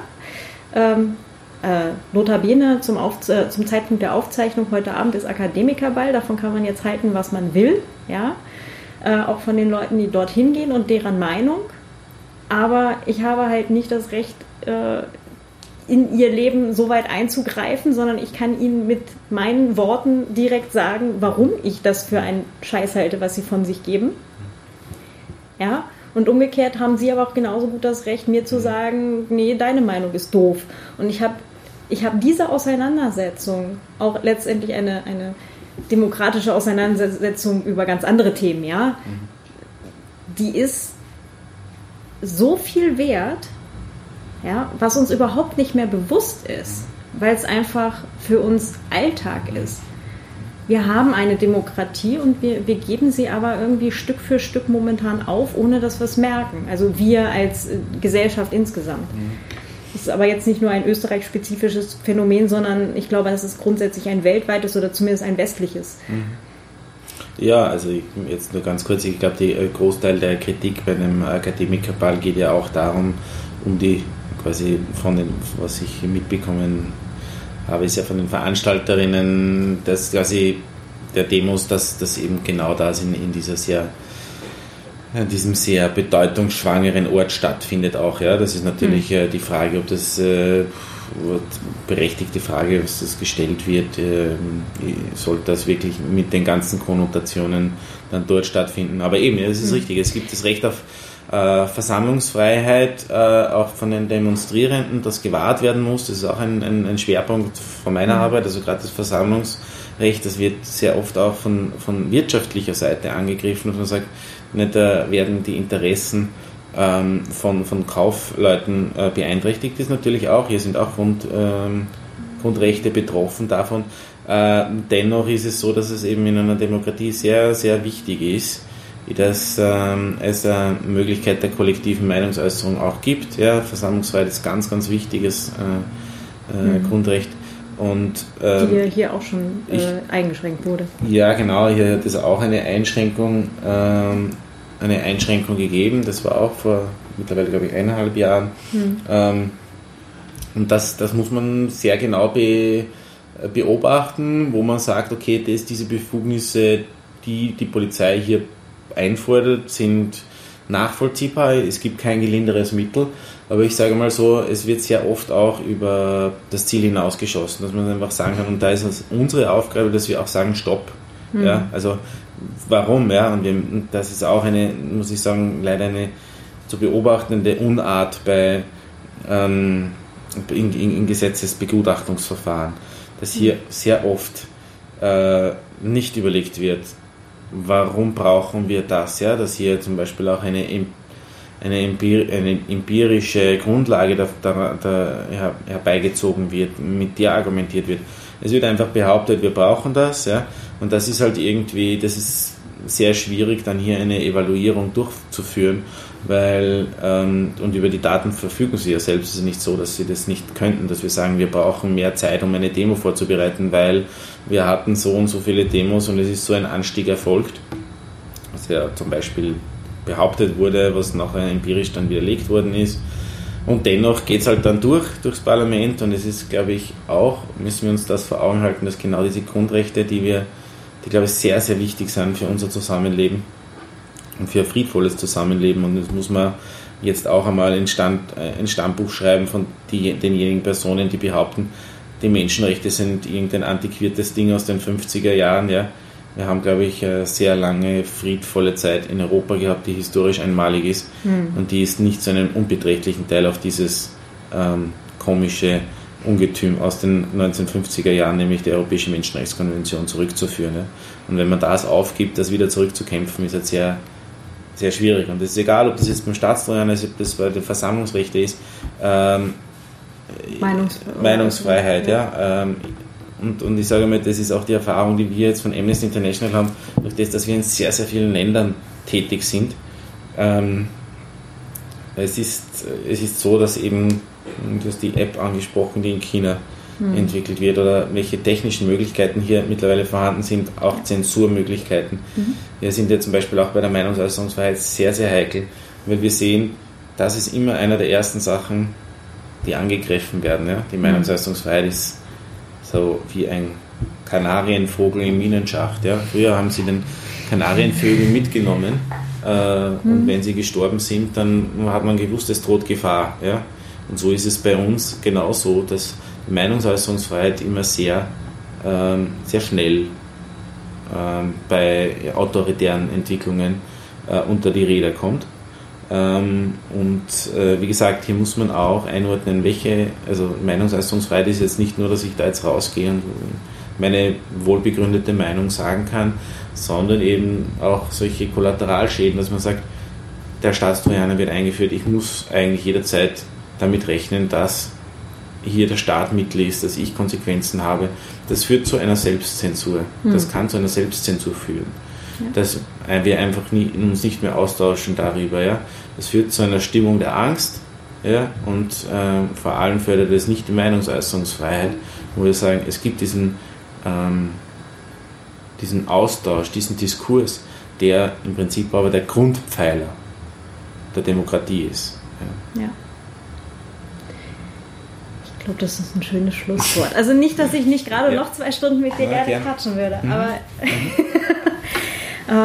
Ähm, äh, notabene zum, Auf äh, zum Zeitpunkt der Aufzeichnung heute Abend ist Akademikerball. Davon kann man jetzt halten, was man will. Ja. Äh, auch von den Leuten, die dorthin gehen und deren Meinung. Aber ich habe halt nicht das Recht, äh, in ihr Leben so weit einzugreifen, sondern ich kann ihnen mit meinen Worten direkt sagen, warum ich das für einen Scheiß halte, was sie von sich geben. Ja, und umgekehrt haben sie aber auch genauso gut das Recht, mir zu sagen, nee, deine Meinung ist doof. Und ich habe ich hab diese Auseinandersetzung, auch letztendlich eine, eine demokratische Auseinandersetzung über ganz andere Themen, ja, die ist so viel wert, ja, was uns überhaupt nicht mehr bewusst ist, weil es einfach für uns Alltag ist. Wir haben eine Demokratie und wir, wir geben sie aber irgendwie Stück für Stück momentan auf, ohne dass wir es merken. Also wir als äh, Gesellschaft insgesamt. Mhm. Das ist aber jetzt nicht nur ein österreich-spezifisches Phänomen, sondern ich glaube, es ist grundsätzlich ein weltweites oder zumindest ein westliches. Mhm. Ja, also jetzt nur ganz kurz, ich glaube, der äh, Großteil der Kritik bei einem Akademikerball geht ja auch darum, um die quasi von den, was ich mitbekommen habe, ist ja von den Veranstalterinnen, dass quasi der Demos, dass das eben genau das in, in dieser sehr in diesem sehr bedeutungsschwangeren Ort stattfindet auch. Ja, das ist natürlich mhm. die Frage, ob das äh, berechtigte Frage, was das gestellt wird, äh, soll das wirklich mit den ganzen Konnotationen dann dort stattfinden. Aber eben, es ist mhm. richtig, es gibt das Recht auf äh, Versammlungsfreiheit äh, auch von den Demonstrierenden, das gewahrt werden muss. Das ist auch ein, ein, ein Schwerpunkt von meiner mhm. Arbeit. Also gerade das Versammlungsrecht, das wird sehr oft auch von, von wirtschaftlicher Seite angegriffen, dass man sagt, nicht äh, werden die Interessen ähm, von, von Kaufleuten äh, beeinträchtigt. Das natürlich auch. Hier sind auch Grund, ähm, Grundrechte betroffen davon. Äh, dennoch ist es so, dass es eben in einer Demokratie sehr, sehr wichtig ist, dass ähm, es eine Möglichkeit der kollektiven Meinungsäußerung auch gibt. Ja, Versammlungsfreiheit ist ganz, ganz wichtiges äh, äh, mhm. Grundrecht. Und, ähm, Die ja hier auch schon äh, ich, eingeschränkt wurde. Ja, genau, hier hat es auch eine Einschränkung, ähm, eine Einschränkung gegeben. Das war auch vor mittlerweile, glaube ich, eineinhalb Jahren. Mhm. Ähm, und das, das muss man sehr genau be, beobachten, wo man sagt, okay, das, diese Befugnisse, die die Polizei hier einfordert, sind nachvollziehbar. Es gibt kein gelinderes Mittel. Aber ich sage mal so, es wird sehr oft auch über das Ziel hinausgeschossen, dass man einfach sagen kann, und da ist es unsere Aufgabe, dass wir auch sagen, stopp. Mhm. Ja, also warum? Ja, und wir, das ist auch eine, muss ich sagen, leider eine zu beobachtende Unart bei ähm, in, in, in, Gesetzesbegutachtungsverfahren, dass hier sehr oft äh, nicht überlegt wird, warum brauchen wir das, ja, dass hier zum Beispiel auch eine, eine, empirische Grundlage da, da, da herbeigezogen wird, mit der argumentiert wird. Es wird einfach behauptet, wir brauchen das, ja, und das ist halt irgendwie, das ist sehr schwierig, dann hier eine Evaluierung durchzuführen, weil, ähm, und über die Daten verfügen sie ja selbst. Es ist nicht so, dass sie das nicht könnten, dass wir sagen, wir brauchen mehr Zeit, um eine Demo vorzubereiten, weil wir hatten so und so viele Demos und es ist so ein Anstieg erfolgt, was ja zum Beispiel behauptet wurde, was nachher empirisch dann widerlegt worden ist. Und dennoch geht es halt dann durch, durchs Parlament und es ist, glaube ich, auch, müssen wir uns das vor Augen halten, dass genau diese Grundrechte, die wir die, glaube ich, sehr, sehr wichtig sind für unser Zusammenleben und für ein friedvolles Zusammenleben. Und das muss man jetzt auch einmal ein, Stand, äh, ein Stammbuch schreiben von die, denjenigen Personen, die behaupten, die Menschenrechte sind irgendein antiquiertes Ding aus den 50er Jahren. Ja. Wir haben, glaube ich, eine sehr lange friedvolle Zeit in Europa gehabt, die historisch einmalig ist. Mhm. Und die ist nicht zu einem unbeträchtlichen Teil auf dieses ähm, komische Ungetüm aus den 1950er Jahren, nämlich die Europäische Menschenrechtskonvention, zurückzuführen. Ja. Und wenn man das aufgibt, das wieder zurückzukämpfen, ist halt sehr sehr schwierig. Und es ist egal, ob das jetzt beim Staatstrojaner ist, ob das bei den Versammlungsrechten ist. Ähm, Meinungsfreiheit. Meinungsfreiheit, ja. Ähm, und, und ich sage mal, das ist auch die Erfahrung, die wir jetzt von Amnesty International haben, durch das, dass wir in sehr, sehr vielen Ländern tätig sind. Ähm, es, ist, es ist so, dass eben, du hast die App angesprochen, die in China mhm. entwickelt wird oder welche technischen Möglichkeiten hier mittlerweile vorhanden sind, auch Zensurmöglichkeiten. Mhm. Wir sind ja zum Beispiel auch bei der Meinungsäußerungsfreiheit sehr, sehr heikel, weil wir sehen, das ist immer einer der ersten Sachen, die angegriffen werden. Ja? Die mhm. Meinungsäußerungsfreiheit ist so wie ein Kanarienvogel im Minenschacht. Ja? Früher haben sie den Kanarienvögel mitgenommen äh, mhm. und wenn sie gestorben sind, dann hat man gewusst, es droht Gefahr. Ja? Und so ist es bei uns genauso, dass Meinungsäußerungsfreiheit immer sehr, ähm, sehr schnell ähm, bei autoritären Entwicklungen äh, unter die Räder kommt. Ähm, und äh, wie gesagt, hier muss man auch einordnen, welche, also Meinungsäußerungsfreiheit ist jetzt nicht nur, dass ich da jetzt rausgehe und meine wohlbegründete Meinung sagen kann, sondern eben auch solche Kollateralschäden, dass man sagt, der Staatstrojaner wird eingeführt, ich muss eigentlich jederzeit damit rechnen, dass hier der Staat mitliest, dass ich Konsequenzen habe. Das führt zu einer Selbstzensur. Mhm. Das kann zu einer Selbstzensur führen. Ja. Dass wir einfach nie, uns nicht mehr austauschen darüber. Ja? Das führt zu einer Stimmung der Angst ja? und äh, vor allem fördert es nicht die Meinungsäußerungsfreiheit, wo wir sagen, es gibt diesen, ähm, diesen Austausch, diesen Diskurs, der im Prinzip aber der Grundpfeiler der Demokratie ist. Ja. ja. Ich glaube, das ist ein schönes Schlusswort. Also nicht, dass ich nicht gerade ja. noch zwei Stunden mit dir ja, gerne quatschen würde, mhm. aber mhm.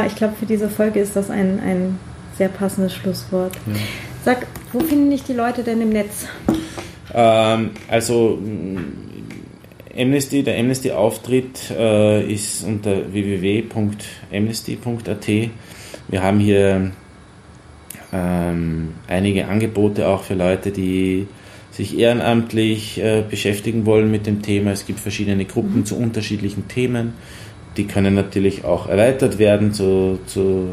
ich glaube, für diese Folge ist das ein, ein sehr passendes Schlusswort. Ja. Sag, wo finden dich die Leute denn im Netz? Ähm, also mm, Amnesty, der Amnesty-Auftritt äh, ist unter www.amnesty.at. Wir haben hier ähm, einige Angebote auch für Leute, die sich ehrenamtlich äh, beschäftigen wollen mit dem Thema. Es gibt verschiedene Gruppen mhm. zu unterschiedlichen Themen. Die können natürlich auch erweitert werden zu, zu,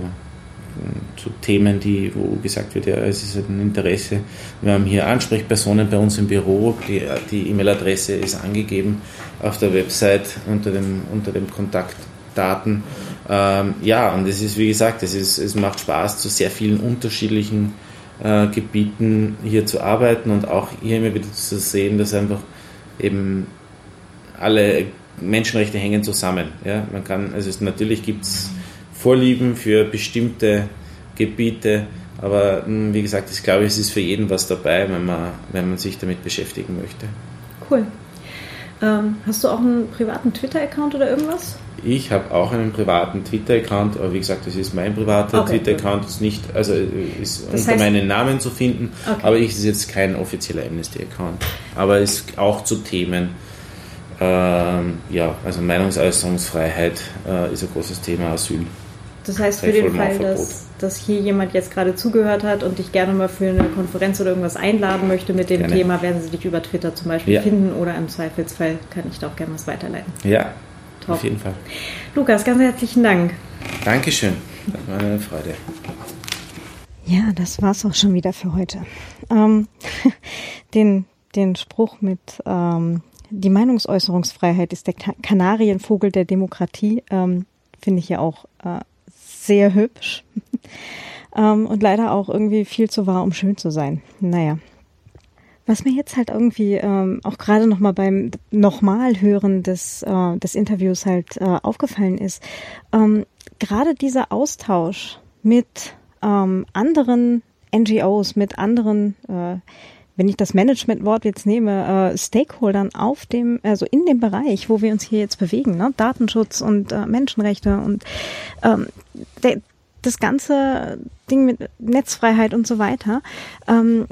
zu Themen, die, wo gesagt wird, ja, es ist ein Interesse. Wir haben hier Ansprechpersonen bei uns im Büro. Die, die E-Mail-Adresse ist angegeben auf der Website unter dem, unter dem Kontaktdaten. Ähm, ja, und es ist, wie gesagt, es, ist, es macht Spaß zu sehr vielen unterschiedlichen äh, Gebieten hier zu arbeiten und auch hier immer wieder zu sehen, dass einfach eben alle Menschenrechte hängen zusammen. Ja? Man kann, also es, natürlich gibt es Vorlieben für bestimmte Gebiete, aber hm, wie gesagt, ich glaube, es ist für jeden was dabei, wenn man, wenn man sich damit beschäftigen möchte. Cool. Ähm, hast du auch einen privaten Twitter-Account oder irgendwas? Ich habe auch einen privaten Twitter-Account, aber wie gesagt, das ist mein privater okay, Twitter-Account, ist nicht, also ist das unter meinen Namen zu finden, okay. aber ich ist jetzt kein offizieller Amnesty-Account. Aber ist auch zu Themen, ähm, ja, also Meinungsäußerungsfreiheit äh, ist ein großes Thema, Asyl. Das heißt, für den Fall, dass, dass hier jemand jetzt gerade zugehört hat und dich gerne mal für eine Konferenz oder irgendwas einladen möchte mit dem gerne. Thema, werden sie dich über Twitter zum Beispiel ja. finden oder im Zweifelsfall kann ich da auch gerne was weiterleiten. Ja, Top. Auf jeden Fall. Lukas, ganz herzlichen Dank. Dankeschön. Das war eine Freude. Ja, das war's auch schon wieder für heute. Ähm, den, den Spruch mit ähm, die Meinungsäußerungsfreiheit ist der Kanarienvogel der Demokratie, ähm, finde ich ja auch äh, sehr hübsch. ähm, und leider auch irgendwie viel zu wahr, um schön zu sein. Naja, was mir jetzt halt irgendwie ähm, auch gerade nochmal beim nochmal hören des, äh, des Interviews halt äh, aufgefallen ist, ähm, gerade dieser Austausch mit ähm, anderen NGOs, mit anderen, äh, wenn ich das Managementwort jetzt nehme, äh, Stakeholdern auf dem, also in dem Bereich, wo wir uns hier jetzt bewegen, ne? Datenschutz und äh, Menschenrechte und ähm, der, das ganze Ding mit Netzfreiheit und so weiter, ähm,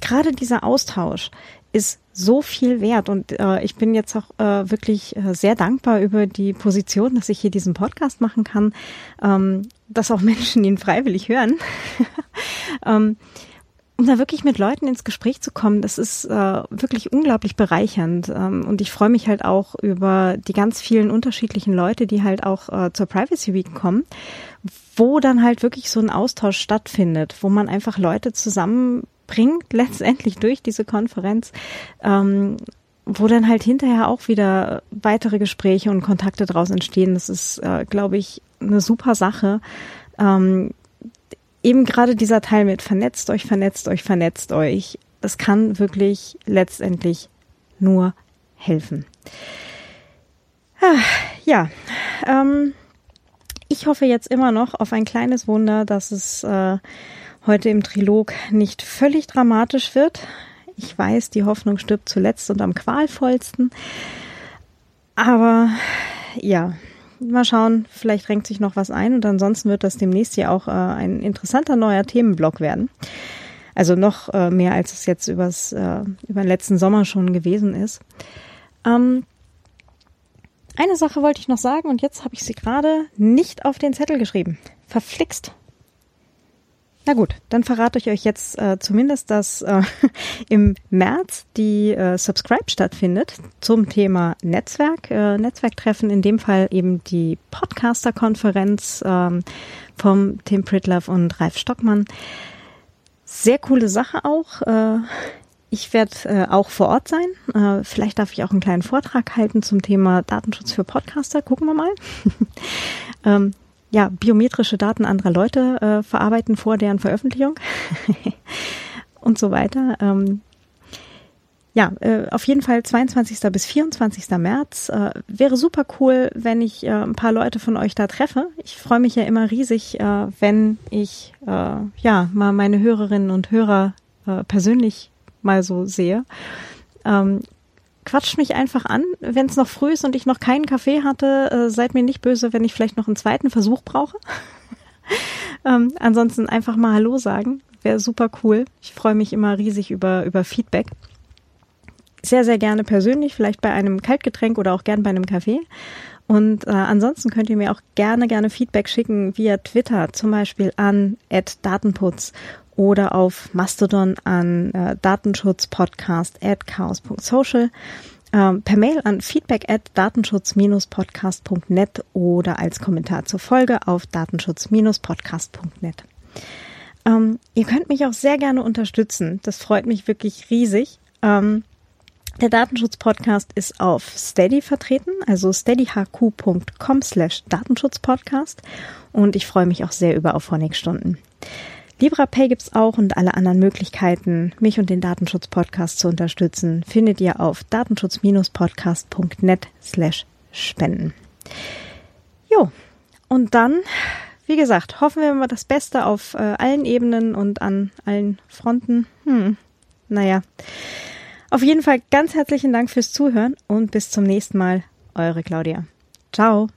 gerade dieser Austausch ist so viel wert und äh, ich bin jetzt auch äh, wirklich äh, sehr dankbar über die Position, dass ich hier diesen Podcast machen kann, ähm, dass auch Menschen ihn freiwillig hören. ähm, um da wirklich mit Leuten ins Gespräch zu kommen, das ist äh, wirklich unglaublich bereichernd. Ähm, und ich freue mich halt auch über die ganz vielen unterschiedlichen Leute, die halt auch äh, zur Privacy Week kommen, wo dann halt wirklich so ein Austausch stattfindet, wo man einfach Leute zusammenbringt, letztendlich durch diese Konferenz, ähm, wo dann halt hinterher auch wieder weitere Gespräche und Kontakte draus entstehen. Das ist, äh, glaube ich, eine super Sache. Ähm, eben gerade dieser Teil mit vernetzt euch, vernetzt euch, vernetzt euch, das kann wirklich letztendlich nur helfen. Ah, ja, ähm, ich hoffe jetzt immer noch auf ein kleines Wunder, dass es äh, heute im Trilog nicht völlig dramatisch wird. Ich weiß, die Hoffnung stirbt zuletzt und am qualvollsten. Aber ja, mal schauen, vielleicht renkt sich noch was ein und ansonsten wird das demnächst ja auch äh, ein interessanter neuer Themenblock werden. Also noch äh, mehr, als es jetzt übers, äh, über den letzten Sommer schon gewesen ist. Ähm, eine Sache wollte ich noch sagen und jetzt habe ich sie gerade nicht auf den Zettel geschrieben. Verflixt. Na gut, dann verrate ich euch jetzt äh, zumindest, dass äh, im März die äh, Subscribe stattfindet zum Thema Netzwerk, äh, Netzwerktreffen, in dem Fall eben die Podcaster-Konferenz ähm, vom Tim Pritlove und Ralf Stockmann. Sehr coole Sache auch. Äh, ich werde äh, auch vor Ort sein. Äh, vielleicht darf ich auch einen kleinen Vortrag halten zum Thema Datenschutz für Podcaster. Gucken wir mal. ähm, ja, biometrische Daten anderer Leute äh, verarbeiten vor deren Veröffentlichung und so weiter. Ähm, ja, äh, auf jeden Fall 22. bis 24. März. Äh, wäre super cool, wenn ich äh, ein paar Leute von euch da treffe. Ich freue mich ja immer riesig, äh, wenn ich äh, ja mal meine Hörerinnen und Hörer äh, persönlich mal so sehe. Ähm, quatscht mich einfach an, wenn es noch früh ist und ich noch keinen Kaffee hatte. Äh, seid mir nicht böse, wenn ich vielleicht noch einen zweiten Versuch brauche. ähm, ansonsten einfach mal Hallo sagen. Wäre super cool. Ich freue mich immer riesig über, über Feedback. Sehr, sehr gerne persönlich, vielleicht bei einem Kaltgetränk oder auch gern bei einem Kaffee. Und äh, ansonsten könnt ihr mir auch gerne, gerne Feedback schicken via Twitter, zum Beispiel an Datenputz oder auf Mastodon an äh, datenschutzpodcast at chaos.social, ähm, per Mail an feedback at datenschutz-podcast.net oder als Kommentar zur Folge auf datenschutz-podcast.net. Ähm, ihr könnt mich auch sehr gerne unterstützen. Das freut mich wirklich riesig. Ähm, der Datenschutz-Podcast ist auf Steady vertreten, also steadyhq.com slash Datenschutzpodcast und ich freue mich auch sehr über Auphonic-Stunden. LibraPay gibt's auch und alle anderen Möglichkeiten, mich und den Datenschutz-Podcast zu unterstützen, findet ihr auf datenschutz-podcast.net slash spenden. Jo, und dann, wie gesagt, hoffen wir mal das Beste auf äh, allen Ebenen und an allen Fronten. Hm, naja. Auf jeden Fall ganz herzlichen Dank fürs Zuhören und bis zum nächsten Mal. Eure Claudia. Ciao.